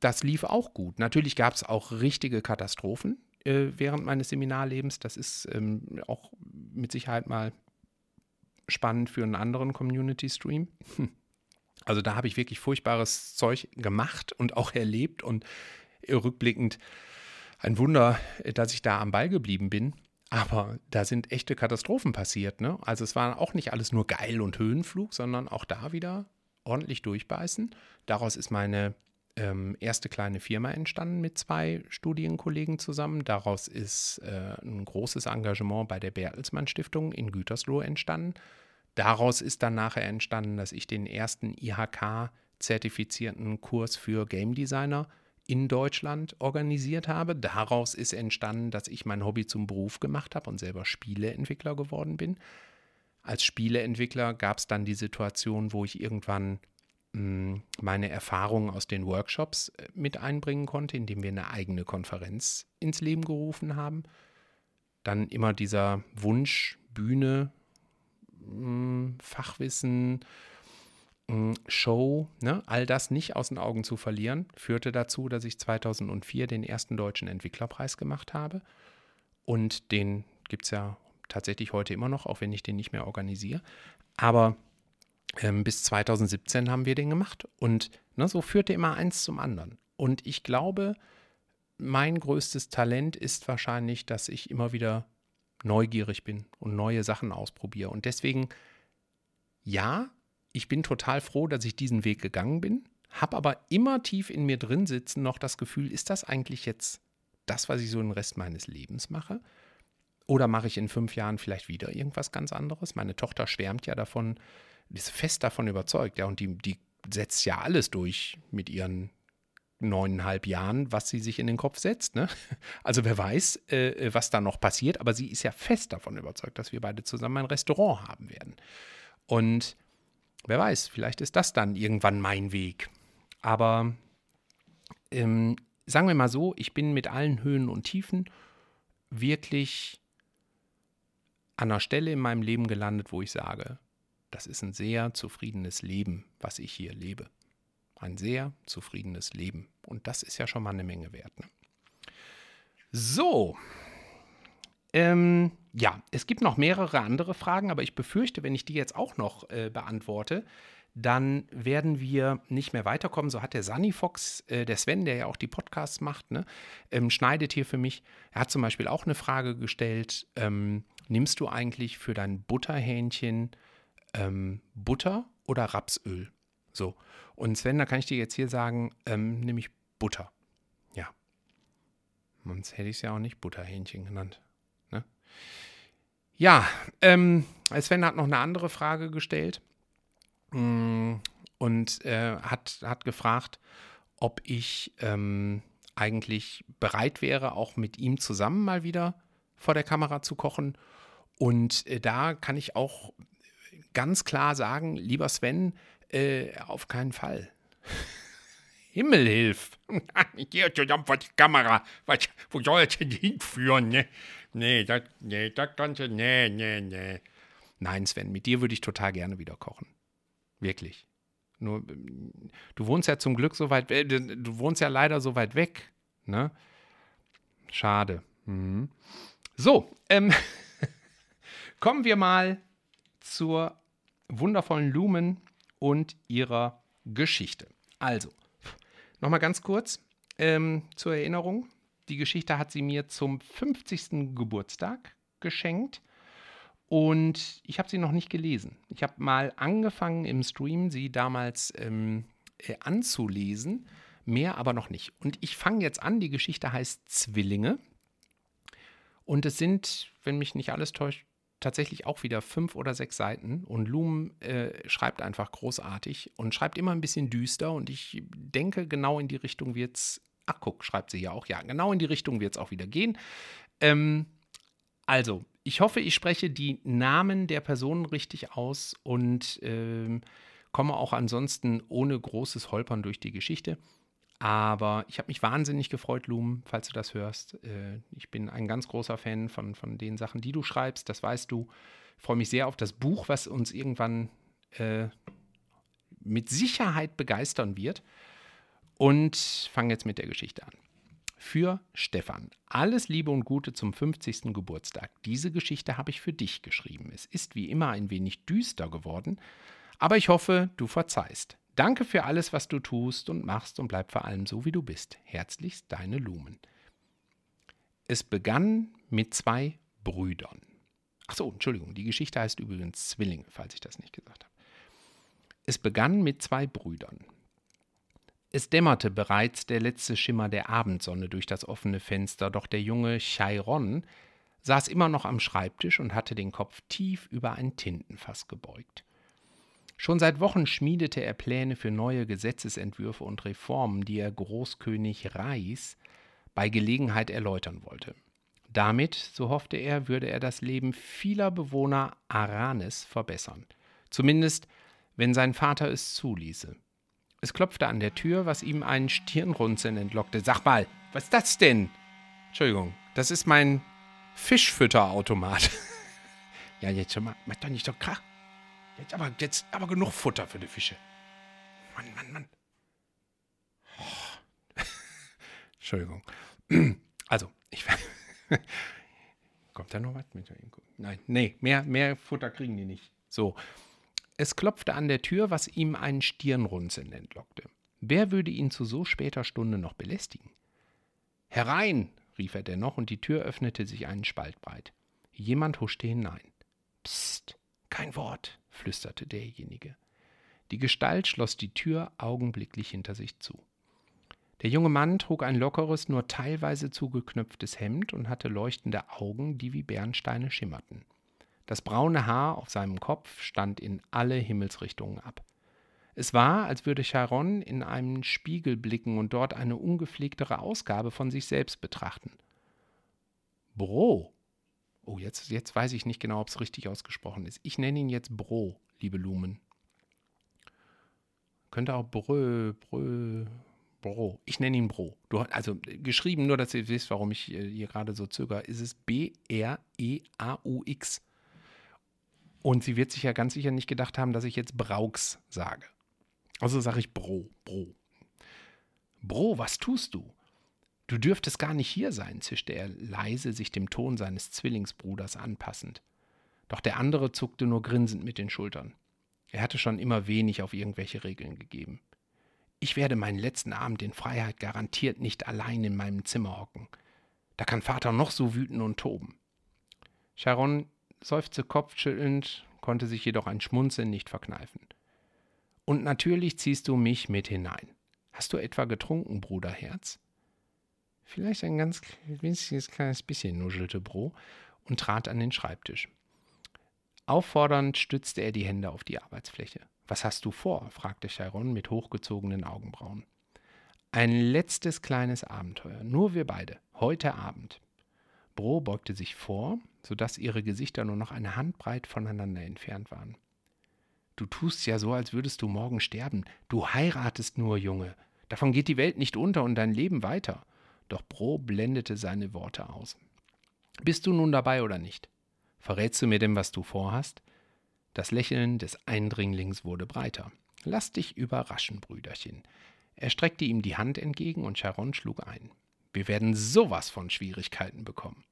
das lief auch gut. Natürlich gab es auch richtige Katastrophen äh, während meines Seminarlebens. Das ist ähm, auch mit Sicherheit mal spannend für einen anderen Community-Stream. Also da habe ich wirklich furchtbares Zeug gemacht und auch erlebt und rückblickend ein Wunder, dass ich da am Ball geblieben bin. Aber da sind echte Katastrophen passiert. Ne? Also es war auch nicht alles nur geil und Höhenflug, sondern auch da wieder ordentlich durchbeißen. Daraus ist meine ähm, erste kleine Firma entstanden mit zwei Studienkollegen zusammen. Daraus ist äh, ein großes Engagement bei der Bertelsmann Stiftung in Gütersloh entstanden. Daraus ist dann nachher entstanden, dass ich den ersten IHK-zertifizierten Kurs für Game Designer in Deutschland organisiert habe. Daraus ist entstanden, dass ich mein Hobby zum Beruf gemacht habe und selber Spieleentwickler geworden bin. Als Spieleentwickler gab es dann die Situation, wo ich irgendwann hm, meine Erfahrungen aus den Workshops äh, mit einbringen konnte, indem wir eine eigene Konferenz ins Leben gerufen haben. Dann immer dieser Wunsch, Bühne, Fachwissen, Show, ne, all das nicht aus den Augen zu verlieren, führte dazu, dass ich 2004 den ersten deutschen Entwicklerpreis gemacht habe. Und den gibt es ja tatsächlich heute immer noch, auch wenn ich den nicht mehr organisiere. Aber ähm, bis 2017 haben wir den gemacht. Und ne, so führte immer eins zum anderen. Und ich glaube, mein größtes Talent ist wahrscheinlich, dass ich immer wieder neugierig bin und neue Sachen ausprobiere. Und deswegen, ja, ich bin total froh, dass ich diesen Weg gegangen bin, habe aber immer tief in mir drin sitzen noch das Gefühl, ist das eigentlich jetzt das, was ich so den Rest meines Lebens mache? Oder mache ich in fünf Jahren vielleicht wieder irgendwas ganz anderes? Meine Tochter schwärmt ja davon, ist fest davon überzeugt, ja, und die, die setzt ja alles durch mit ihren neuneinhalb Jahren, was sie sich in den Kopf setzt. Ne? Also wer weiß, äh, was da noch passiert, aber sie ist ja fest davon überzeugt, dass wir beide zusammen ein Restaurant haben werden. Und wer weiß, vielleicht ist das dann irgendwann mein Weg. Aber ähm, sagen wir mal so, ich bin mit allen Höhen und Tiefen wirklich an einer Stelle in meinem Leben gelandet, wo ich sage, das ist ein sehr zufriedenes Leben, was ich hier lebe. Ein sehr zufriedenes Leben. Und das ist ja schon mal eine Menge wert. Ne? So, ähm, ja, es gibt noch mehrere andere Fragen, aber ich befürchte, wenn ich die jetzt auch noch äh, beantworte, dann werden wir nicht mehr weiterkommen. So hat der Sunny Fox, äh, der Sven, der ja auch die Podcasts macht, ne, ähm, schneidet hier für mich. Er hat zum Beispiel auch eine Frage gestellt: ähm, Nimmst du eigentlich für dein Butterhähnchen ähm, Butter oder Rapsöl? So. Und Sven, da kann ich dir jetzt hier sagen, ähm, nämlich Butter. Ja. Sonst hätte ich es ja auch nicht Butterhähnchen genannt. Ja, ähm, Sven hat noch eine andere Frage gestellt mm, und äh, hat, hat gefragt, ob ich ähm, eigentlich bereit wäre, auch mit ihm zusammen mal wieder vor der Kamera zu kochen. Und äh, da kann ich auch ganz klar sagen, lieber Sven, äh, auf keinen Fall. Himmel hilf. Hier zusammen vor die Kamera. Was, wo soll es denn hinführen? Ne? Nee, das nee, das Ganze, nee, nee, nee. Nein, Sven, mit dir würde ich total gerne wieder kochen. Wirklich. Nur, du wohnst ja zum Glück so weit, äh, du wohnst ja leider so weit weg, ne? Schade. Mhm. So, ähm, kommen wir mal zur wundervollen Lumen und ihrer Geschichte. Also, nochmal ganz kurz ähm, zur Erinnerung. Die Geschichte hat sie mir zum 50. Geburtstag geschenkt und ich habe sie noch nicht gelesen. Ich habe mal angefangen im Stream, sie damals ähm, äh, anzulesen, mehr aber noch nicht. Und ich fange jetzt an. Die Geschichte heißt Zwillinge. Und es sind, wenn mich nicht alles täuscht, tatsächlich auch wieder fünf oder sechs Seiten. Und Loom äh, schreibt einfach großartig und schreibt immer ein bisschen düster. Und ich denke, genau in die Richtung wird es Ach, guck, schreibt sie ja auch. Ja, genau in die Richtung wird es auch wieder gehen. Ähm, also, ich hoffe, ich spreche die Namen der Personen richtig aus und ähm, komme auch ansonsten ohne großes Holpern durch die Geschichte. Aber ich habe mich wahnsinnig gefreut, Lumen, falls du das hörst. Äh, ich bin ein ganz großer Fan von, von den Sachen, die du schreibst, das weißt du. Ich freue mich sehr auf das Buch, was uns irgendwann äh, mit Sicherheit begeistern wird. Und fange jetzt mit der Geschichte an. Für Stefan. Alles Liebe und Gute zum 50. Geburtstag. Diese Geschichte habe ich für dich geschrieben. Es ist wie immer ein wenig düster geworden, aber ich hoffe, du verzeihst. Danke für alles, was du tust und machst und bleib vor allem so, wie du bist. Herzlichst deine Lumen. Es begann mit zwei Brüdern. Ach so, Entschuldigung, die Geschichte heißt übrigens Zwillinge, falls ich das nicht gesagt habe. Es begann mit zwei Brüdern. Es dämmerte bereits der letzte Schimmer der Abendsonne durch das offene Fenster, doch der junge Chiron saß immer noch am Schreibtisch und hatte den Kopf tief über ein Tintenfass gebeugt. Schon seit Wochen schmiedete er Pläne für neue Gesetzesentwürfe und Reformen, die er Großkönig Reis bei Gelegenheit erläutern wollte. Damit, so hoffte er, würde er das Leben vieler Bewohner Aranes verbessern. Zumindest, wenn sein Vater es zuließe. Es klopfte an der Tür, was ihm einen Stirnrunzeln entlockte. Sag mal, was ist das denn? Entschuldigung, das ist mein Fischfütterautomat. ja, jetzt schon mal, mach doch nicht so krach. Jetzt aber, jetzt aber genug Futter für die Fische. Mann, Mann, Mann. Oh. Entschuldigung. Also, ich. Kommt da noch was mit? Nein, nee, mehr, mehr Futter kriegen die nicht. So. Es klopfte an der Tür, was ihm einen Stirnrunzeln entlockte. Wer würde ihn zu so später Stunde noch belästigen? Herein, rief er dennoch, und die Tür öffnete sich einen Spalt breit. Jemand huschte hinein. Psst, kein Wort, flüsterte derjenige. Die Gestalt schloss die Tür augenblicklich hinter sich zu. Der junge Mann trug ein lockeres, nur teilweise zugeknöpftes Hemd und hatte leuchtende Augen, die wie Bernsteine schimmerten. Das braune Haar auf seinem Kopf stand in alle Himmelsrichtungen ab. Es war, als würde Charon in einen Spiegel blicken und dort eine ungepflegtere Ausgabe von sich selbst betrachten. Bro, Oh, jetzt, jetzt weiß ich nicht genau, ob es richtig ausgesprochen ist. Ich nenne ihn jetzt Bro, liebe Lumen. Könnte auch Brö, Brö, Bro. Ich nenne ihn Bro. Du, also geschrieben, nur dass ihr wisst, warum ich äh, hier gerade so zögere, ist es B-R-E-A-U-X. Und sie wird sich ja ganz sicher nicht gedacht haben, dass ich jetzt Brauks sage. Also sage ich Bro, Bro. Bro, was tust du? Du dürftest gar nicht hier sein, zischte er leise, sich dem Ton seines Zwillingsbruders anpassend. Doch der andere zuckte nur grinsend mit den Schultern. Er hatte schon immer wenig auf irgendwelche Regeln gegeben. Ich werde meinen letzten Abend in Freiheit garantiert nicht allein in meinem Zimmer hocken. Da kann Vater noch so wüten und toben. Sharon seufzte kopfschüttelnd, konnte sich jedoch ein Schmunzeln nicht verkneifen. Und natürlich ziehst du mich mit hinein. Hast du etwa getrunken, Bruderherz? Vielleicht ein ganz winziges kleines bisschen, nuschelte Bro und trat an den Schreibtisch. Auffordernd stützte er die Hände auf die Arbeitsfläche. Was hast du vor? fragte Chiron mit hochgezogenen Augenbrauen. Ein letztes kleines Abenteuer, nur wir beide, heute Abend. Bro beugte sich vor, sodass ihre Gesichter nur noch eine Handbreit voneinander entfernt waren. Du tust ja so, als würdest du morgen sterben. Du heiratest nur, Junge. Davon geht die Welt nicht unter und dein Leben weiter. Doch Bro blendete seine Worte aus. Bist du nun dabei oder nicht? Verrätst du mir denn, was du vorhast? Das Lächeln des Eindringlings wurde breiter. Lass dich überraschen, Brüderchen. Er streckte ihm die Hand entgegen und Charon schlug ein. Wir werden sowas von Schwierigkeiten bekommen.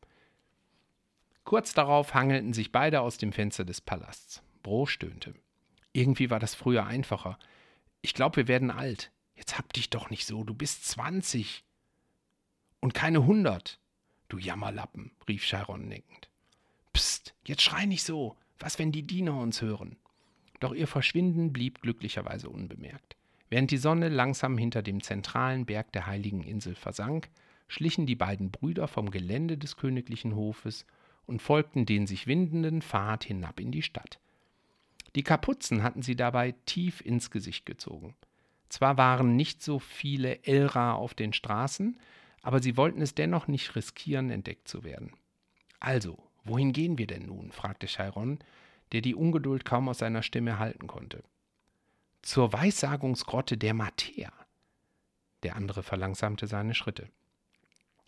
Kurz darauf hangelten sich beide aus dem Fenster des Palasts. Bro stöhnte. Irgendwie war das früher einfacher. Ich glaube, wir werden alt. Jetzt hab dich doch nicht so, du bist zwanzig. Und keine hundert. Du Jammerlappen, rief Chiron neckend. Psst, jetzt schrei nicht so. Was, wenn die Diener uns hören? Doch ihr Verschwinden blieb glücklicherweise unbemerkt. Während die Sonne langsam hinter dem zentralen Berg der heiligen Insel versank, schlichen die beiden Brüder vom Gelände des königlichen Hofes und folgten den sich windenden Pfad hinab in die Stadt. Die Kapuzen hatten sie dabei tief ins Gesicht gezogen. Zwar waren nicht so viele Elra auf den Straßen, aber sie wollten es dennoch nicht riskieren, entdeckt zu werden. Also, wohin gehen wir denn nun? fragte Chiron, der die Ungeduld kaum aus seiner Stimme halten konnte. Zur Weissagungsgrotte der Matea. Der andere verlangsamte seine Schritte.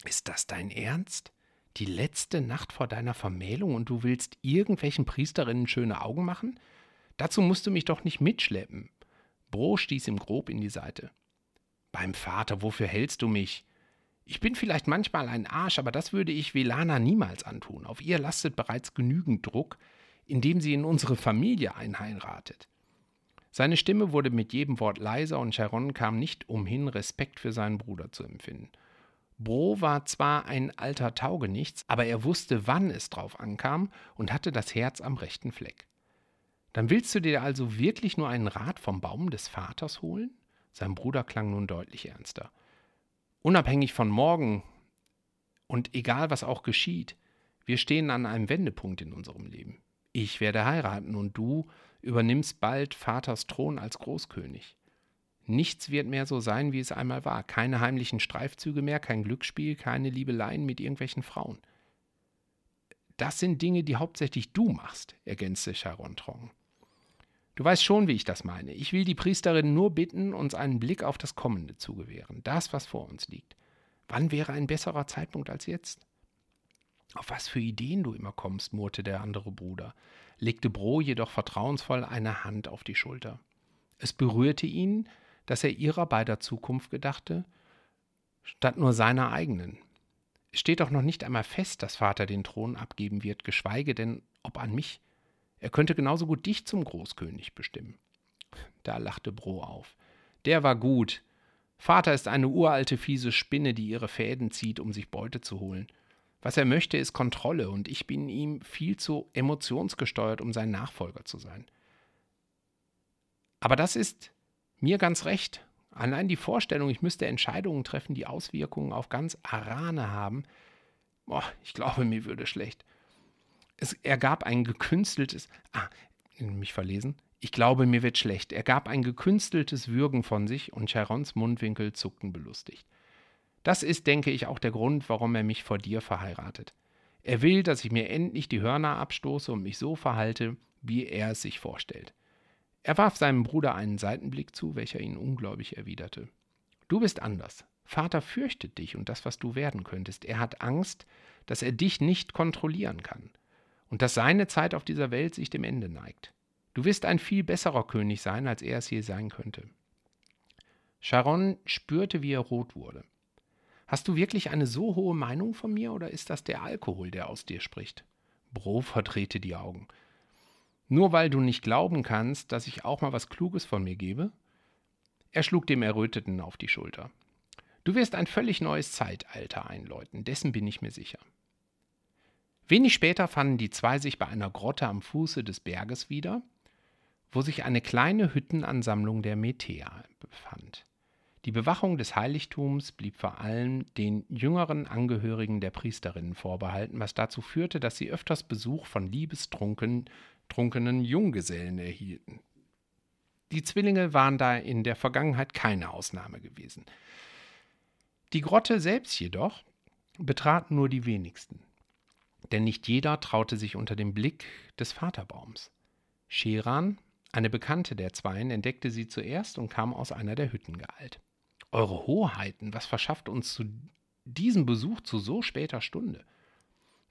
Ist das dein Ernst? Die letzte Nacht vor deiner Vermählung und du willst irgendwelchen Priesterinnen schöne Augen machen? Dazu musst du mich doch nicht mitschleppen. Bro stieß ihm grob in die Seite. Beim Vater, wofür hältst du mich? Ich bin vielleicht manchmal ein Arsch, aber das würde ich Velana niemals antun. Auf ihr lastet bereits genügend Druck, indem sie in unsere Familie einheiratet. Seine Stimme wurde mit jedem Wort leiser und Sharon kam nicht umhin, Respekt für seinen Bruder zu empfinden. Bro war zwar ein alter Taugenichts, aber er wusste, wann es drauf ankam und hatte das Herz am rechten Fleck. Dann willst du dir also wirklich nur einen Rat vom Baum des Vaters holen? Sein Bruder klang nun deutlich ernster. Unabhängig von morgen und egal was auch geschieht, wir stehen an einem Wendepunkt in unserem Leben. Ich werde heiraten und du übernimmst bald Vaters Thron als Großkönig. Nichts wird mehr so sein, wie es einmal war. Keine heimlichen Streifzüge mehr, kein Glücksspiel, keine Liebeleien mit irgendwelchen Frauen. Das sind Dinge, die hauptsächlich du machst, ergänzte Sharon trocken. Du weißt schon, wie ich das meine. Ich will die Priesterin nur bitten, uns einen Blick auf das Kommende zu gewähren, das, was vor uns liegt. Wann wäre ein besserer Zeitpunkt als jetzt? Auf was für Ideen du immer kommst, murrte der andere Bruder, legte Bro jedoch vertrauensvoll eine Hand auf die Schulter. Es berührte ihn, dass er ihrer beider Zukunft gedachte, statt nur seiner eigenen. Es steht doch noch nicht einmal fest, dass Vater den Thron abgeben wird, geschweige denn, ob an mich. Er könnte genauso gut dich zum Großkönig bestimmen. Da lachte Bro auf. Der war gut. Vater ist eine uralte, fiese Spinne, die ihre Fäden zieht, um sich Beute zu holen. Was er möchte, ist Kontrolle, und ich bin ihm viel zu emotionsgesteuert, um sein Nachfolger zu sein. Aber das ist mir ganz recht. Allein die Vorstellung, ich müsste Entscheidungen treffen, die Auswirkungen auf ganz Arane haben, boah, ich glaube, mir würde schlecht es, er gab ein gekünsteltes, ah, mich verlesen, ich glaube, mir wird schlecht. Er gab ein gekünsteltes Würgen von sich und Chirons Mundwinkel zuckten belustigt. Das ist, denke ich, auch der Grund, warum er mich vor dir verheiratet. Er will, dass ich mir endlich die Hörner abstoße und mich so verhalte, wie er es sich vorstellt. Er warf seinem Bruder einen Seitenblick zu, welcher ihn ungläubig erwiderte. Du bist anders. Vater fürchtet dich und das, was du werden könntest. Er hat Angst, dass er dich nicht kontrollieren kann und dass seine Zeit auf dieser Welt sich dem Ende neigt. Du wirst ein viel besserer König sein, als er es je sein könnte. Sharon spürte, wie er rot wurde. Hast du wirklich eine so hohe Meinung von mir oder ist das der Alkohol, der aus dir spricht? Bro verdrehte die Augen. Nur weil du nicht glauben kannst, dass ich auch mal was Kluges von mir gebe? Er schlug dem Erröteten auf die Schulter. Du wirst ein völlig neues Zeitalter einläuten, dessen bin ich mir sicher. Wenig später fanden die zwei sich bei einer Grotte am Fuße des Berges wieder, wo sich eine kleine Hüttenansammlung der Metea befand. Die Bewachung des Heiligtums blieb vor allem den jüngeren Angehörigen der Priesterinnen vorbehalten, was dazu führte, dass sie öfters Besuch von liebestrunkenen Junggesellen erhielten. Die Zwillinge waren da in der Vergangenheit keine Ausnahme gewesen. Die Grotte selbst jedoch betraten nur die wenigsten denn nicht jeder traute sich unter dem Blick des Vaterbaums. Sheran, eine Bekannte der Zweien, entdeckte sie zuerst und kam aus einer der Hütten geeilt. Eure Hoheiten, was verschafft uns zu diesem Besuch zu so später Stunde?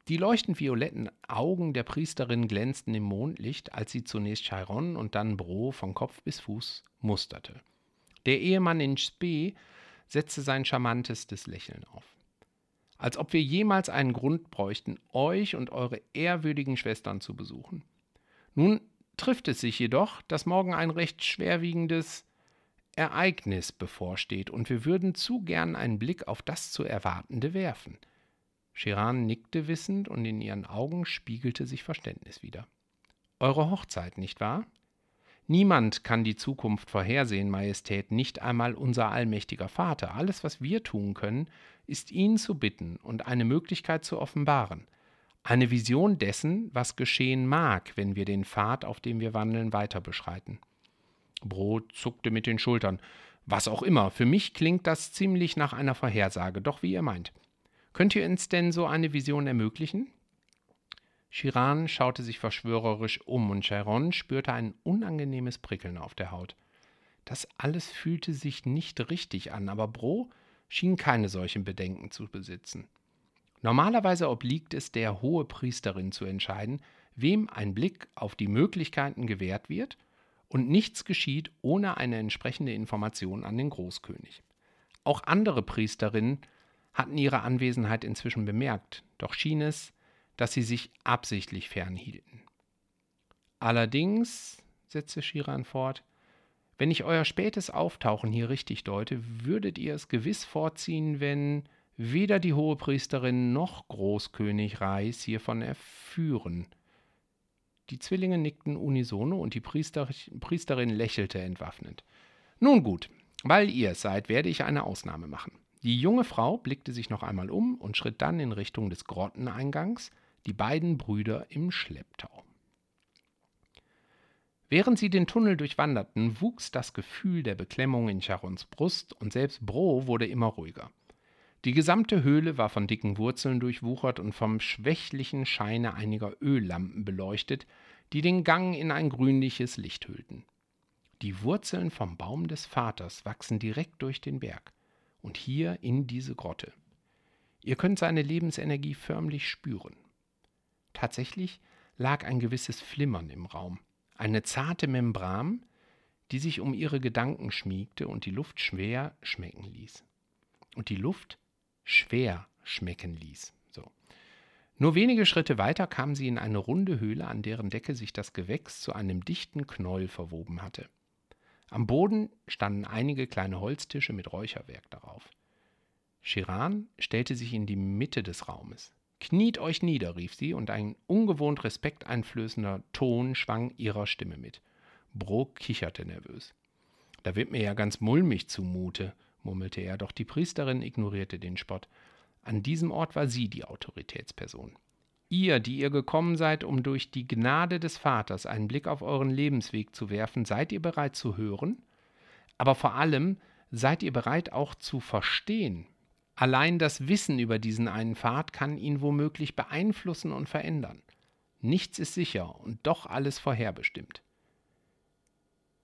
Die leuchtend violetten Augen der Priesterin glänzten im Mondlicht, als sie zunächst Chiron und dann Bro von Kopf bis Fuß musterte. Der Ehemann in Spee setzte sein charmantestes Lächeln auf als ob wir jemals einen Grund bräuchten, euch und eure ehrwürdigen Schwestern zu besuchen. Nun trifft es sich jedoch, dass morgen ein recht schwerwiegendes Ereignis bevorsteht, und wir würden zu gern einen Blick auf das zu Erwartende werfen. Chiran nickte wissend, und in ihren Augen spiegelte sich Verständnis wieder. Eure Hochzeit, nicht wahr? Niemand kann die Zukunft vorhersehen, Majestät, nicht einmal unser allmächtiger Vater. Alles, was wir tun können, ist ihn zu bitten und eine Möglichkeit zu offenbaren. Eine Vision dessen, was geschehen mag, wenn wir den Pfad, auf dem wir wandeln, weiter beschreiten. Brot zuckte mit den Schultern. Was auch immer, für mich klingt das ziemlich nach einer Vorhersage, doch wie ihr meint. Könnt ihr uns denn so eine Vision ermöglichen? Chiran schaute sich verschwörerisch um und Chiron spürte ein unangenehmes Prickeln auf der Haut. Das alles fühlte sich nicht richtig an, aber Bro schien keine solchen Bedenken zu besitzen. Normalerweise obliegt es der Hohepriesterin zu entscheiden, wem ein Blick auf die Möglichkeiten gewährt wird, und nichts geschieht ohne eine entsprechende Information an den Großkönig. Auch andere Priesterinnen hatten ihre Anwesenheit inzwischen bemerkt, doch schien es, dass sie sich absichtlich fernhielten. Allerdings, setzte Shiran fort, wenn ich euer spätes Auftauchen hier richtig deute, würdet ihr es gewiss vorziehen, wenn weder die Hohepriesterin noch Großkönig Reis hiervon erführen. Die Zwillinge nickten unisono und die Priester, Priesterin lächelte entwaffnet. Nun gut, weil ihr es seid, werde ich eine Ausnahme machen. Die junge Frau blickte sich noch einmal um und schritt dann in Richtung des Grotteneingangs, die beiden Brüder im Schlepptau. Während sie den Tunnel durchwanderten, wuchs das Gefühl der Beklemmung in Charons Brust und selbst Bro wurde immer ruhiger. Die gesamte Höhle war von dicken Wurzeln durchwuchert und vom schwächlichen Scheine einiger Öllampen beleuchtet, die den Gang in ein grünliches Licht hüllten. Die Wurzeln vom Baum des Vaters wachsen direkt durch den Berg und hier in diese Grotte. Ihr könnt seine Lebensenergie förmlich spüren. Tatsächlich lag ein gewisses Flimmern im Raum, eine zarte Membran, die sich um ihre Gedanken schmiegte und die Luft schwer schmecken ließ. Und die Luft schwer schmecken ließ. So. Nur wenige Schritte weiter kam sie in eine runde Höhle, an deren Decke sich das Gewächs zu einem dichten Knäuel verwoben hatte. Am Boden standen einige kleine Holztische mit Räucherwerk darauf. Chiran stellte sich in die Mitte des Raumes. Kniet euch nieder, rief sie, und ein ungewohnt respekteinflößender Ton schwang ihrer Stimme mit. Brok kicherte nervös. Da wird mir ja ganz mulmig zumute, murmelte er, doch die Priesterin ignorierte den Spott. An diesem Ort war sie die Autoritätsperson. Ihr, die ihr gekommen seid, um durch die Gnade des Vaters einen Blick auf euren Lebensweg zu werfen, seid ihr bereit zu hören? Aber vor allem seid ihr bereit auch zu verstehen, Allein das Wissen über diesen einen Pfad kann ihn womöglich beeinflussen und verändern. Nichts ist sicher und doch alles vorherbestimmt.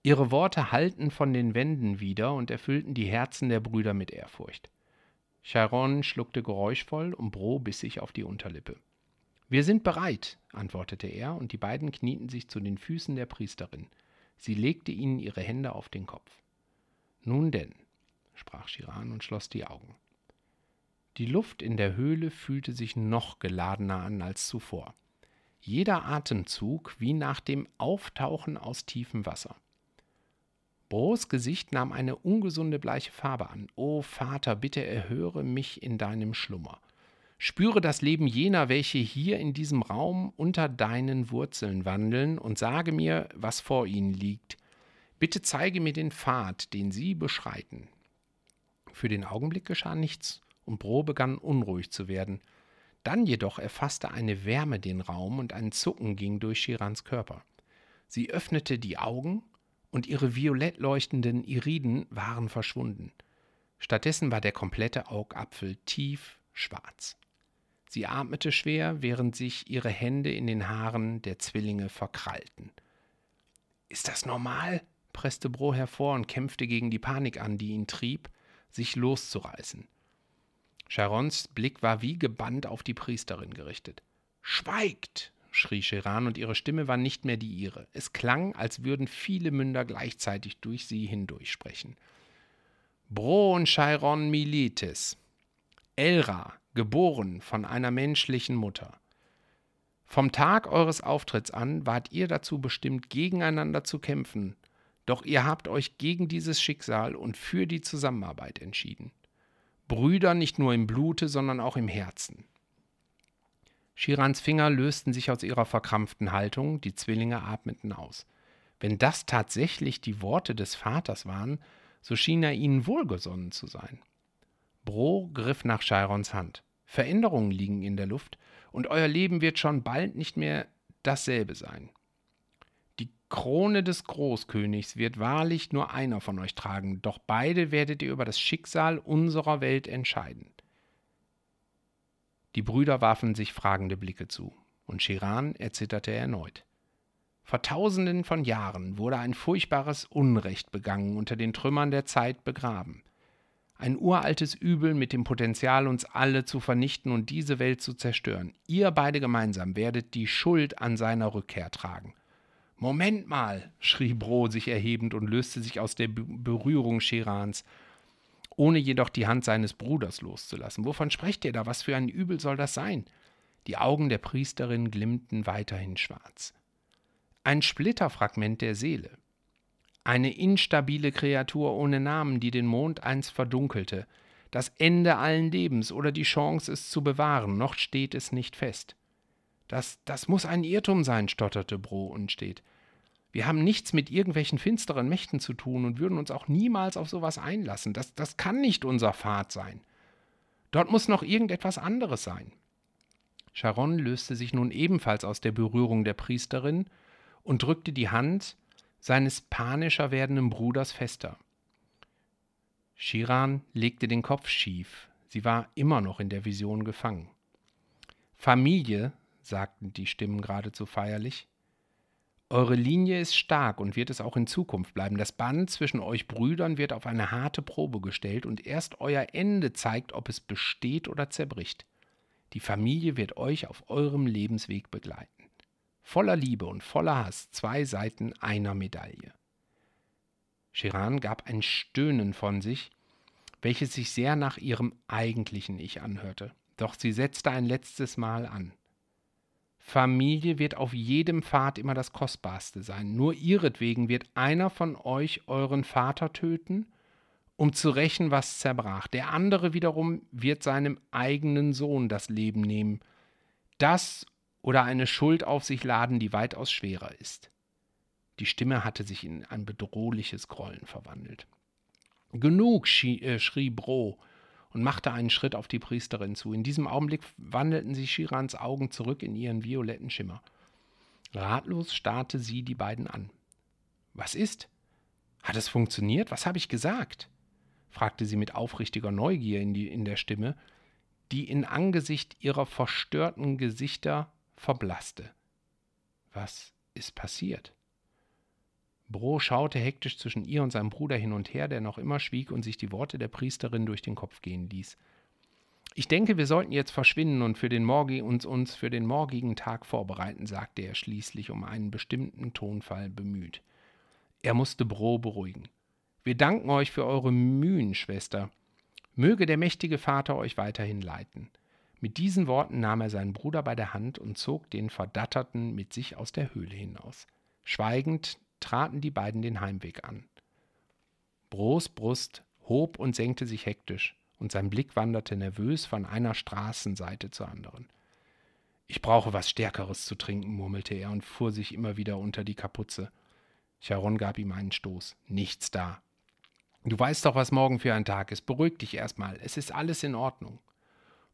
Ihre Worte hallten von den Wänden wieder und erfüllten die Herzen der Brüder mit Ehrfurcht. Chiron schluckte geräuschvoll und Bro biss sich auf die Unterlippe. Wir sind bereit, antwortete er, und die beiden knieten sich zu den Füßen der Priesterin. Sie legte ihnen ihre Hände auf den Kopf. Nun denn, sprach Chiran und schloss die Augen. Die Luft in der Höhle fühlte sich noch geladener an als zuvor. Jeder Atemzug wie nach dem Auftauchen aus tiefem Wasser. Bros Gesicht nahm eine ungesunde bleiche Farbe an. O Vater, bitte erhöre mich in deinem Schlummer. Spüre das Leben jener, welche hier in diesem Raum unter deinen Wurzeln wandeln, und sage mir, was vor ihnen liegt. Bitte zeige mir den Pfad, den sie beschreiten. Für den Augenblick geschah nichts, und Bro begann unruhig zu werden. Dann jedoch erfasste eine Wärme den Raum und ein Zucken ging durch Shirans Körper. Sie öffnete die Augen und ihre violett leuchtenden Iriden waren verschwunden. Stattdessen war der komplette Augapfel tief schwarz. Sie atmete schwer, während sich ihre Hände in den Haaren der Zwillinge verkrallten. Ist das normal? presste Bro hervor und kämpfte gegen die Panik an, die ihn trieb, sich loszureißen. Charons Blick war wie gebannt auf die Priesterin gerichtet. Schweigt! schrie Cheran und ihre Stimme war nicht mehr die ihre. Es klang, als würden viele Münder gleichzeitig durch sie hindurch sprechen. Bron Chiron Militis, Elra, geboren von einer menschlichen Mutter. Vom Tag eures Auftritts an wart ihr dazu bestimmt, gegeneinander zu kämpfen, doch ihr habt euch gegen dieses Schicksal und für die Zusammenarbeit entschieden. Brüder nicht nur im Blute, sondern auch im Herzen. Shirans Finger lösten sich aus ihrer verkrampften Haltung, die Zwillinge atmeten aus. Wenn das tatsächlich die Worte des Vaters waren, so schien er ihnen wohlgesonnen zu sein. Bro griff nach Chirons Hand. Veränderungen liegen in der Luft, und euer Leben wird schon bald nicht mehr dasselbe sein. Krone des Großkönigs wird wahrlich nur einer von euch tragen, doch beide werdet ihr über das Schicksal unserer Welt entscheiden. Die Brüder warfen sich fragende Blicke zu, und Chiran erzitterte erneut. Vor tausenden von Jahren wurde ein furchtbares Unrecht begangen, unter den Trümmern der Zeit begraben. Ein uraltes Übel mit dem Potenzial, uns alle zu vernichten und diese Welt zu zerstören. Ihr beide gemeinsam werdet die Schuld an seiner Rückkehr tragen. Moment mal, schrie Bro sich erhebend und löste sich aus der Berührung Scherans, ohne jedoch die Hand seines Bruders loszulassen. Wovon sprecht ihr da? Was für ein Übel soll das sein? Die Augen der Priesterin glimmten weiterhin schwarz. Ein Splitterfragment der Seele. Eine instabile Kreatur ohne Namen, die den Mond einst verdunkelte. Das Ende allen Lebens oder die Chance, es zu bewahren, noch steht es nicht fest. Das, das muss ein Irrtum sein, stotterte Bro unstet. Wir haben nichts mit irgendwelchen finsteren Mächten zu tun und würden uns auch niemals auf sowas einlassen. Das, das kann nicht unser Pfad sein. Dort muss noch irgendetwas anderes sein. Sharon löste sich nun ebenfalls aus der Berührung der Priesterin und drückte die Hand seines panischer werdenden Bruders fester. Shiran legte den Kopf schief. Sie war immer noch in der Vision gefangen. Familie, sagten die Stimmen geradezu feierlich, eure Linie ist stark und wird es auch in Zukunft bleiben. Das Band zwischen euch Brüdern wird auf eine harte Probe gestellt und erst euer Ende zeigt, ob es besteht oder zerbricht. Die Familie wird euch auf eurem Lebensweg begleiten. Voller Liebe und voller Hass zwei Seiten einer Medaille. Chiran gab ein Stöhnen von sich, welches sich sehr nach ihrem eigentlichen Ich anhörte. Doch sie setzte ein letztes Mal an. Familie wird auf jedem Pfad immer das Kostbarste sein. Nur ihretwegen wird einer von euch euren Vater töten, um zu rächen, was zerbrach. Der andere wiederum wird seinem eigenen Sohn das Leben nehmen. Das oder eine Schuld auf sich laden, die weitaus schwerer ist. Die Stimme hatte sich in ein bedrohliches Grollen verwandelt. Genug, schrie, äh, schrie Bro, und machte einen Schritt auf die Priesterin zu. In diesem Augenblick wandelten sich Shirans Augen zurück in ihren violetten Schimmer. Ratlos starrte sie die beiden an. Was ist? Hat es funktioniert? Was habe ich gesagt? fragte sie mit aufrichtiger Neugier in, die, in der Stimme, die in Angesicht ihrer verstörten Gesichter verblasste. Was ist passiert? Bro schaute hektisch zwischen ihr und seinem Bruder hin und her, der noch immer schwieg und sich die Worte der Priesterin durch den Kopf gehen ließ. Ich denke, wir sollten jetzt verschwinden und für den Morgi uns, uns für den morgigen Tag vorbereiten, sagte er schließlich um einen bestimmten Tonfall bemüht. Er musste Bro beruhigen. Wir danken euch für eure Mühen, Schwester. Möge der mächtige Vater euch weiterhin leiten. Mit diesen Worten nahm er seinen Bruder bei der Hand und zog den Verdatterten mit sich aus der Höhle hinaus. Schweigend traten die beiden den Heimweg an. Bros Brust hob und senkte sich hektisch, und sein Blick wanderte nervös von einer Straßenseite zur anderen. Ich brauche was Stärkeres zu trinken, murmelte er und fuhr sich immer wieder unter die Kapuze. Charon gab ihm einen Stoß. Nichts da. Du weißt doch, was morgen für ein Tag ist. Beruhig dich erstmal. Es ist alles in Ordnung.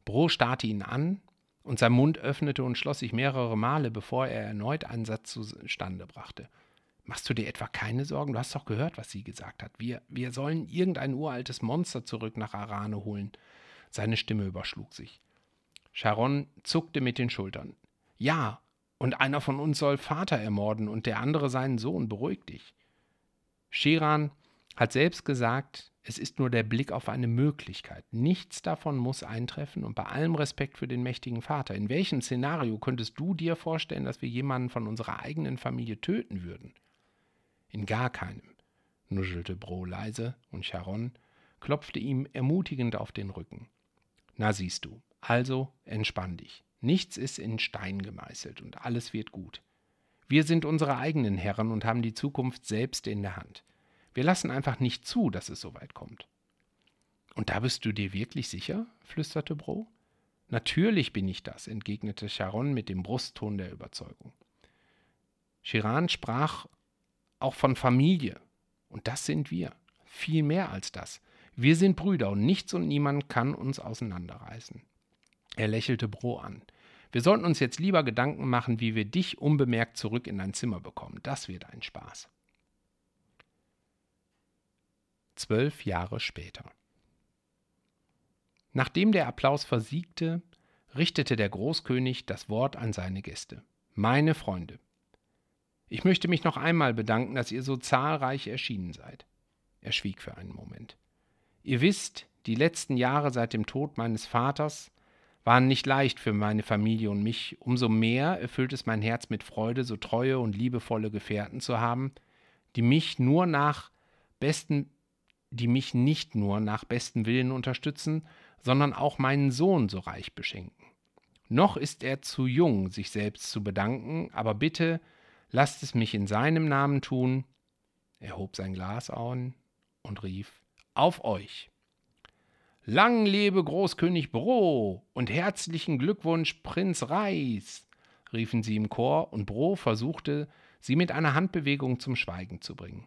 Bro starrte ihn an, und sein Mund öffnete und schloss sich mehrere Male, bevor er erneut einen Satz zustande brachte. Machst du dir etwa keine Sorgen? Du hast doch gehört, was sie gesagt hat. Wir, wir sollen irgendein uraltes Monster zurück nach Arane holen. Seine Stimme überschlug sich. Sharon zuckte mit den Schultern. Ja, und einer von uns soll Vater ermorden und der andere seinen Sohn. Beruhig dich. Shiran hat selbst gesagt, es ist nur der Blick auf eine Möglichkeit. Nichts davon muss eintreffen und bei allem Respekt für den mächtigen Vater. In welchem Szenario könntest du dir vorstellen, dass wir jemanden von unserer eigenen Familie töten würden? In gar keinem, nuschelte Bro leise, und Charon klopfte ihm ermutigend auf den Rücken. Na siehst du, also entspann dich. Nichts ist in Stein gemeißelt und alles wird gut. Wir sind unsere eigenen Herren und haben die Zukunft selbst in der Hand. Wir lassen einfach nicht zu, dass es so weit kommt. Und da bist du dir wirklich sicher? flüsterte Bro. Natürlich bin ich das, entgegnete Charon mit dem Brustton der Überzeugung. Chiran sprach auch von Familie. Und das sind wir. Viel mehr als das. Wir sind Brüder und nichts und niemand kann uns auseinanderreißen. Er lächelte Bro an. Wir sollten uns jetzt lieber Gedanken machen, wie wir dich unbemerkt zurück in dein Zimmer bekommen. Das wird ein Spaß. Zwölf Jahre später. Nachdem der Applaus versiegte, richtete der Großkönig das Wort an seine Gäste. Meine Freunde, Ich möchte mich noch einmal bedanken, dass ihr so zahlreich erschienen seid. Er schwieg für einen Moment. Ihr wisst, die letzten Jahre seit dem Tod meines Vaters waren nicht leicht für meine Familie und mich. Umso mehr erfüllt es mein Herz mit Freude, so treue und liebevolle Gefährten zu haben, die mich nur nach besten, die mich nicht nur nach bestem Willen unterstützen, sondern auch meinen Sohn so reich beschenken. Noch ist er zu jung, sich selbst zu bedanken, aber bitte lasst es mich in seinem Namen tun. Er hob sein Glas an und rief: Auf euch! Lang lebe Großkönig Bro und herzlichen Glückwunsch Prinz Reis, riefen sie im Chor, und Bro versuchte, sie mit einer Handbewegung zum Schweigen zu bringen.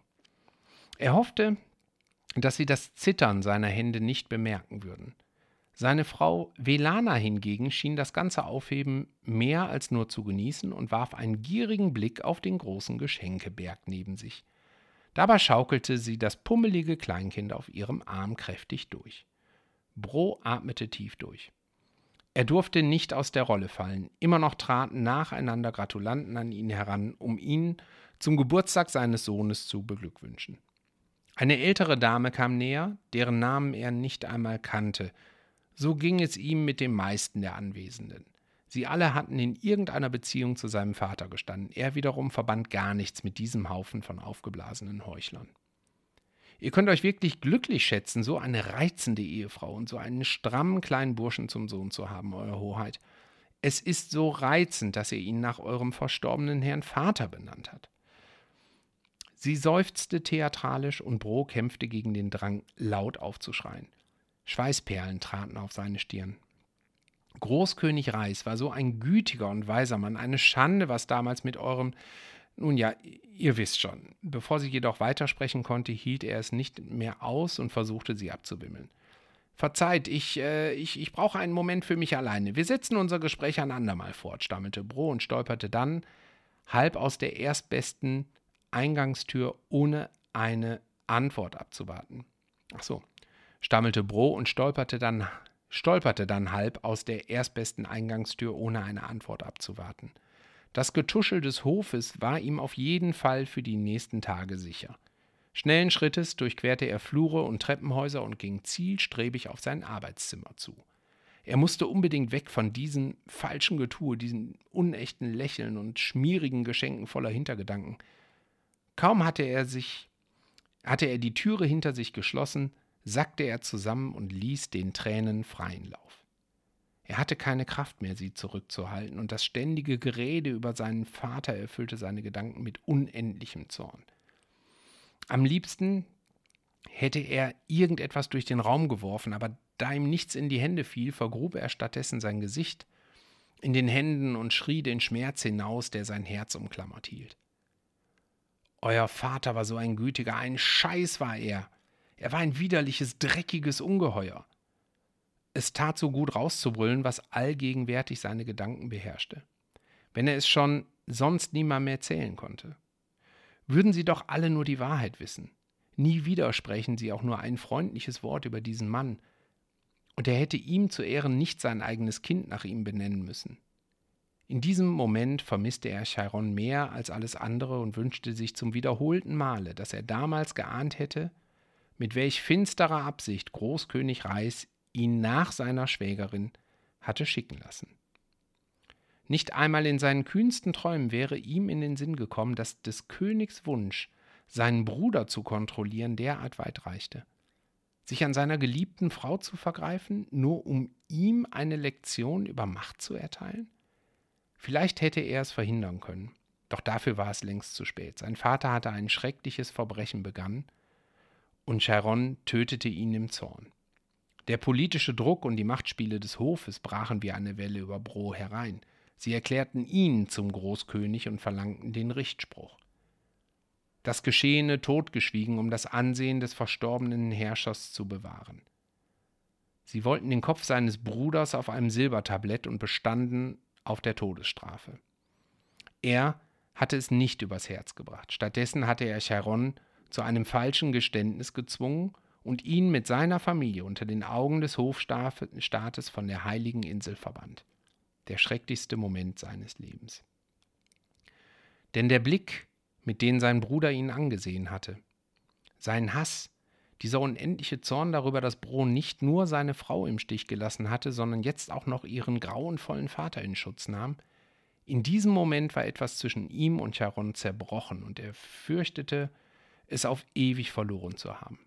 Er hoffte, dass sie das Zittern seiner Hände nicht bemerken würden. Seine Frau Velana hingegen schien das ganze Aufheben mehr als nur zu genießen und warf einen gierigen Blick auf den großen Geschenkeberg neben sich. Dabei schaukelte sie das pummelige Kleinkind auf ihrem Arm kräftig durch. Bro atmete tief durch. Er durfte nicht aus der Rolle fallen. Immer noch traten nacheinander Gratulanten an ihn heran, um ihn zum Geburtstag seines Sohnes zu beglückwünschen. Eine ältere Dame kam näher, deren Namen er nicht einmal kannte. So ging es ihm mit den meisten der Anwesenden. Sie alle hatten in irgendeiner Beziehung zu seinem Vater gestanden. Er wiederum verband gar nichts mit diesem Haufen von aufgeblasenen Heuchlern. Ihr könnt euch wirklich glücklich schätzen, so eine reizende Ehefrau und so einen strammen kleinen Burschen zum Sohn zu haben, Euer Hoheit. Es ist so reizend, dass ihr ihn nach eurem verstorbenen Herrn Vater benannt habt. Sie seufzte theatralisch und Bro kämpfte gegen den Drang, laut aufzuschreien. Schweißperlen traten auf seine Stirn. Großkönig Reis war so ein gütiger und weiser Mann, eine Schande, was damals mit eurem nun ja, ihr wisst schon. Bevor sie jedoch weitersprechen konnte, hielt er es nicht mehr aus und versuchte sie abzuwimmeln. Verzeiht, ich, äh, ich, ich brauche einen Moment für mich alleine. Wir setzen unser Gespräch ein andermal fort, stammelte Bro und stolperte dann halb aus der erstbesten Eingangstür, ohne eine Antwort abzuwarten. Ach so, stammelte Bro und stolperte dann, stolperte dann halb aus der erstbesten Eingangstür, ohne eine Antwort abzuwarten. Das Getuschel des Hofes war ihm auf jeden Fall für die nächsten Tage sicher. Schnellen Schrittes durchquerte er Flure und Treppenhäuser und ging zielstrebig auf sein Arbeitszimmer zu. Er musste unbedingt weg von diesem falschen Getue, diesen unechten Lächeln und schmierigen Geschenken voller Hintergedanken. Kaum hatte er sich, hatte er die Türe hinter sich geschlossen, sackte er zusammen und ließ den Tränen freien Lauf. Er hatte keine Kraft mehr, sie zurückzuhalten, und das ständige Gerede über seinen Vater erfüllte seine Gedanken mit unendlichem Zorn. Am liebsten hätte er irgendetwas durch den Raum geworfen, aber da ihm nichts in die Hände fiel, vergrub er stattdessen sein Gesicht in den Händen und schrie den Schmerz hinaus, der sein Herz umklammert hielt. Euer Vater war so ein gütiger, ein Scheiß war er. Er war ein widerliches, dreckiges Ungeheuer. Es tat so gut rauszubrüllen, was allgegenwärtig seine Gedanken beherrschte. Wenn er es schon sonst niemandem erzählen konnte. Würden sie doch alle nur die Wahrheit wissen. Nie wieder sprechen sie auch nur ein freundliches Wort über diesen Mann. Und er hätte ihm zu Ehren nicht sein eigenes Kind nach ihm benennen müssen. In diesem Moment vermisste er Chiron mehr als alles andere und wünschte sich zum wiederholten Male, dass er damals geahnt hätte, mit welch finsterer Absicht Großkönig Reis ihn nach seiner Schwägerin hatte schicken lassen. Nicht einmal in seinen kühnsten Träumen wäre ihm in den Sinn gekommen, dass des Königs Wunsch, seinen Bruder zu kontrollieren, derart weit reichte. Sich an seiner geliebten Frau zu vergreifen, nur um ihm eine Lektion über Macht zu erteilen? Vielleicht hätte er es verhindern können, doch dafür war es längst zu spät. Sein Vater hatte ein schreckliches Verbrechen begangen, und Chiron tötete ihn im Zorn. Der politische Druck und die Machtspiele des Hofes brachen wie eine Welle über Bro herein. Sie erklärten ihn zum Großkönig und verlangten den Richtspruch. Das Geschehene totgeschwiegen, um das Ansehen des verstorbenen Herrschers zu bewahren. Sie wollten den Kopf seines Bruders auf einem Silbertablett und bestanden auf der Todesstrafe. Er hatte es nicht übers Herz gebracht. Stattdessen hatte er Charon zu einem falschen Geständnis gezwungen und ihn mit seiner Familie unter den Augen des Hofstaates von der heiligen Insel verbannt. Der schrecklichste Moment seines Lebens. Denn der Blick mit denen sein Bruder ihn angesehen hatte. Sein Hass, dieser unendliche Zorn darüber, dass Bro nicht nur seine Frau im Stich gelassen hatte, sondern jetzt auch noch ihren grauenvollen Vater in Schutz nahm, in diesem Moment war etwas zwischen ihm und Charon zerbrochen und er fürchtete, es auf ewig verloren zu haben.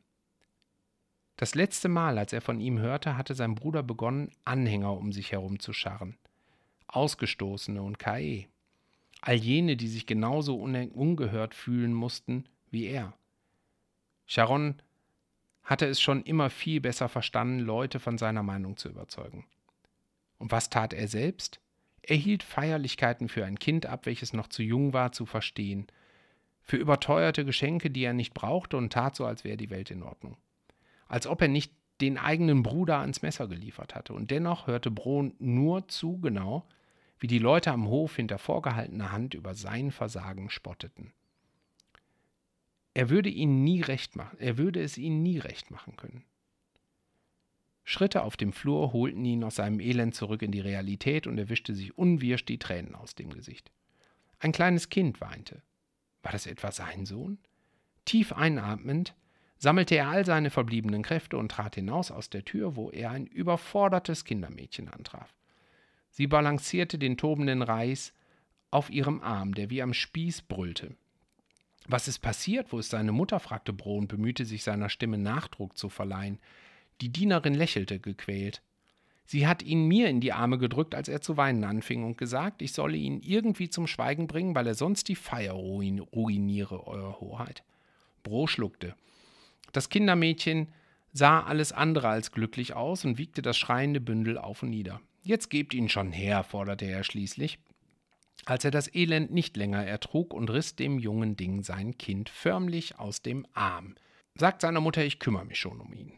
Das letzte Mal, als er von ihm hörte, hatte sein Bruder begonnen, Anhänger um sich herum zu scharren. Ausgestoßene und Kae. All jene, die sich genauso ungehört fühlen mussten wie er. Charon hatte es schon immer viel besser verstanden, Leute von seiner Meinung zu überzeugen. Und was tat er selbst? Er hielt Feierlichkeiten für ein Kind ab, welches noch zu jung war zu verstehen, für überteuerte Geschenke, die er nicht brauchte, und tat so, als wäre die Welt in Ordnung. Als ob er nicht den eigenen Bruder ans Messer geliefert hatte. Und dennoch hörte Bron nur zu genau, wie die Leute am Hof hinter vorgehaltener Hand über sein Versagen spotteten. Er würde ihnen nie recht machen, er würde es ihnen nie recht machen können. Schritte auf dem Flur holten ihn aus seinem Elend zurück in die Realität und er wischte sich unwirsch die Tränen aus dem Gesicht. Ein kleines Kind weinte. War das etwa sein Sohn? Tief einatmend sammelte er all seine verbliebenen Kräfte und trat hinaus aus der Tür, wo er ein überfordertes Kindermädchen antraf. Sie balancierte den tobenden Reis auf ihrem Arm, der wie am Spieß brüllte. Was ist passiert? Wo ist seine Mutter? fragte Bro und bemühte sich, seiner Stimme Nachdruck zu verleihen. Die Dienerin lächelte gequält. Sie hat ihn mir in die Arme gedrückt, als er zu weinen anfing, und gesagt, ich solle ihn irgendwie zum Schweigen bringen, weil er sonst die Feier ruin ruiniere, Euer Hoheit. Bro schluckte. Das Kindermädchen sah alles andere als glücklich aus und wiegte das schreiende Bündel auf und nieder. Jetzt gebt ihn schon her, forderte er schließlich, als er das Elend nicht länger ertrug und riss dem jungen Ding sein Kind förmlich aus dem Arm. Sagt seiner Mutter, ich kümmere mich schon um ihn.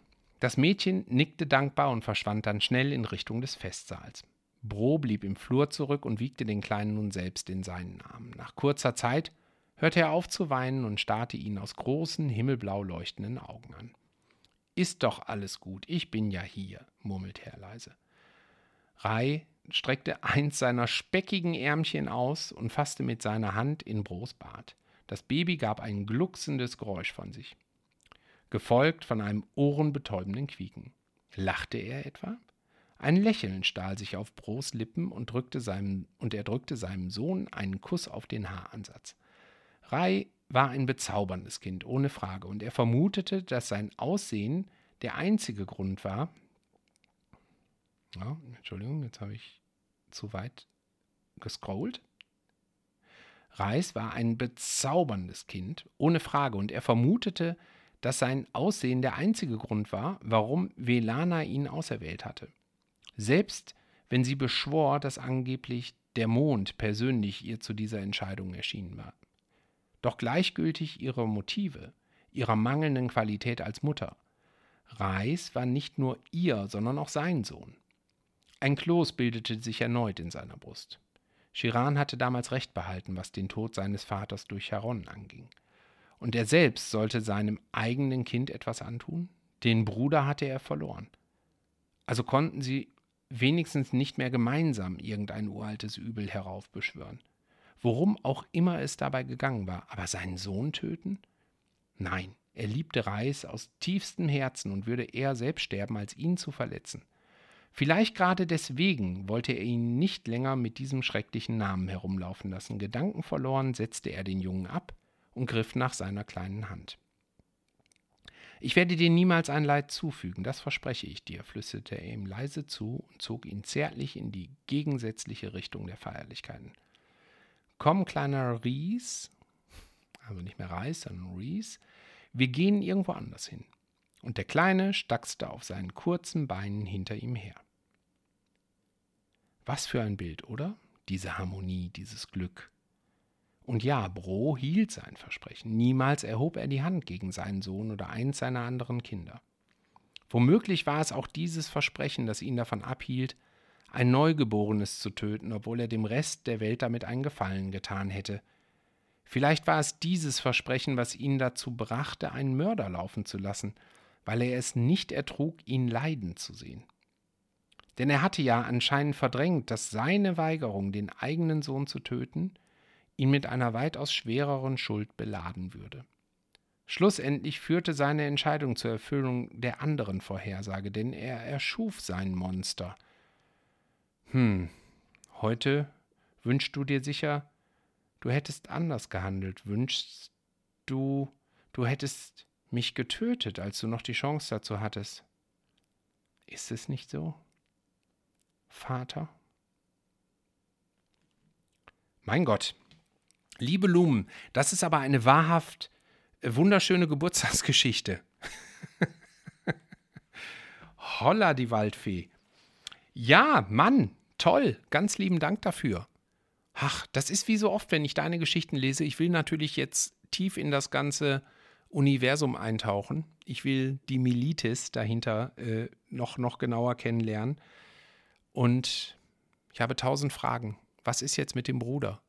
Das Mädchen nickte dankbar und verschwand dann schnell in Richtung des Festsaals. Bro blieb im Flur zurück und wiegte den Kleinen nun selbst in seinen Armen. Nach kurzer Zeit hörte er auf zu weinen und starrte ihn aus großen, himmelblau leuchtenden Augen an. Ist doch alles gut, ich bin ja hier, murmelte er leise. Rai streckte eins seiner speckigen Ärmchen aus und fasste mit seiner Hand in Bros Bart. Das Baby gab ein glucksendes Geräusch von sich gefolgt von einem ohrenbetäubenden Quieken. Lachte er etwa? Ein Lächeln stahl sich auf Bros Lippen und, drückte seinem, und er drückte seinem Sohn einen Kuss auf den Haaransatz. Rai war ein bezauberndes Kind, ohne Frage, und er vermutete, dass sein Aussehen der einzige Grund war. Ja, Entschuldigung, jetzt habe ich zu weit gescrollt. Reis war ein bezauberndes Kind, ohne Frage, und er vermutete, dass sein Aussehen der einzige Grund war, warum Velana ihn auserwählt hatte. Selbst wenn sie beschwor, dass angeblich der Mond persönlich ihr zu dieser Entscheidung erschienen war. Doch gleichgültig ihre Motive, ihrer mangelnden Qualität als Mutter. Reis war nicht nur ihr, sondern auch sein Sohn. Ein Kloß bildete sich erneut in seiner Brust. Chiran hatte damals Recht behalten, was den Tod seines Vaters durch Charon anging. Und er selbst sollte seinem eigenen Kind etwas antun? Den Bruder hatte er verloren. Also konnten sie wenigstens nicht mehr gemeinsam irgendein uraltes Übel heraufbeschwören. Worum auch immer es dabei gegangen war, aber seinen Sohn töten? Nein, er liebte Reis aus tiefstem Herzen und würde eher selbst sterben, als ihn zu verletzen. Vielleicht gerade deswegen wollte er ihn nicht länger mit diesem schrecklichen Namen herumlaufen lassen. Gedankenverloren setzte er den Jungen ab und griff nach seiner kleinen Hand. Ich werde dir niemals ein Leid zufügen, das verspreche ich dir, flüsterte er ihm leise zu und zog ihn zärtlich in die gegensätzliche Richtung der Feierlichkeiten. Komm, kleiner Ries, also nicht mehr Reis, sondern Ries, wir gehen irgendwo anders hin. Und der Kleine stackste auf seinen kurzen Beinen hinter ihm her. Was für ein Bild, oder? Diese Harmonie, dieses Glück, und ja, Bro hielt sein Versprechen. Niemals erhob er die Hand gegen seinen Sohn oder eins seiner anderen Kinder. Womöglich war es auch dieses Versprechen, das ihn davon abhielt, ein Neugeborenes zu töten, obwohl er dem Rest der Welt damit einen Gefallen getan hätte. Vielleicht war es dieses Versprechen, was ihn dazu brachte, einen Mörder laufen zu lassen, weil er es nicht ertrug, ihn leiden zu sehen. Denn er hatte ja anscheinend verdrängt, dass seine Weigerung, den eigenen Sohn zu töten, ihn mit einer weitaus schwereren Schuld beladen würde. Schlussendlich führte seine Entscheidung zur Erfüllung der anderen Vorhersage, denn er erschuf sein Monster. Hm, heute wünschst du dir sicher, du hättest anders gehandelt, wünschst du, du hättest mich getötet, als du noch die Chance dazu hattest. Ist es nicht so, Vater? Mein Gott, liebe Lumen, das ist aber eine wahrhaft wunderschöne Geburtstagsgeschichte. Holla, die Waldfee. Ja, Mann, toll, ganz lieben Dank dafür. Ach, das ist wie so oft, wenn ich deine Geschichten lese. Ich will natürlich jetzt tief in das ganze Universum eintauchen. Ich will die Militis dahinter äh, noch, noch genauer kennenlernen. Und ich habe tausend Fragen. Was ist jetzt mit dem Bruder?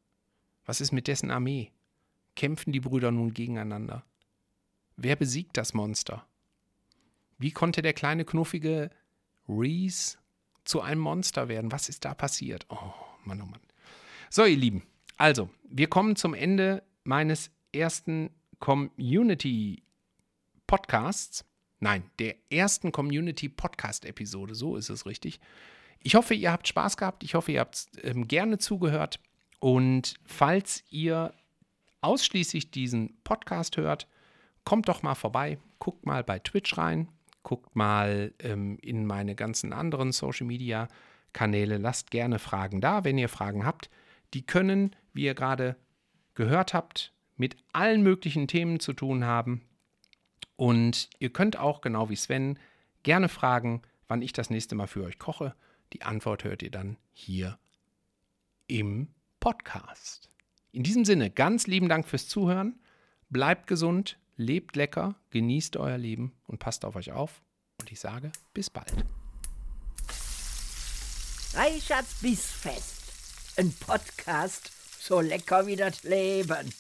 Was ist mit dessen Armee? Kämpfen die Brüder nun gegeneinander? Wer besiegt das Monster? Wie konnte der kleine knuffige Reese zu einem Monster werden? Was ist da passiert? Oh, Mann, oh Mann. So, ihr Lieben, also, wir kommen zum Ende meines ersten Community Podcasts. Nein, der ersten Community Podcast Episode, so ist es richtig. Ich hoffe, ihr habt Spaß gehabt. Ich hoffe, ihr habt ähm, gerne zugehört. Und falls ihr ausschließlich diesen Podcast hört, kommt doch mal vorbei, guckt mal bei Twitch rein, guckt mal ähm, in meine ganzen anderen Social Media Kanäle, lasst gerne Fragen da, wenn ihr Fragen habt. Die können, wie ihr gerade gehört habt, mit allen möglichen Themen zu tun haben. Und ihr könnt auch, genau wie Sven, gerne fragen, wann ich das nächste Mal für euch koche. Die Antwort hört ihr dann hier im Podcast. In diesem Sinne, ganz lieben Dank fürs Zuhören. Bleibt gesund, lebt lecker, genießt euer Leben und passt auf euch auf. Und ich sage, bis bald. Reichards Bissfest. Ein Podcast so lecker wie das Leben.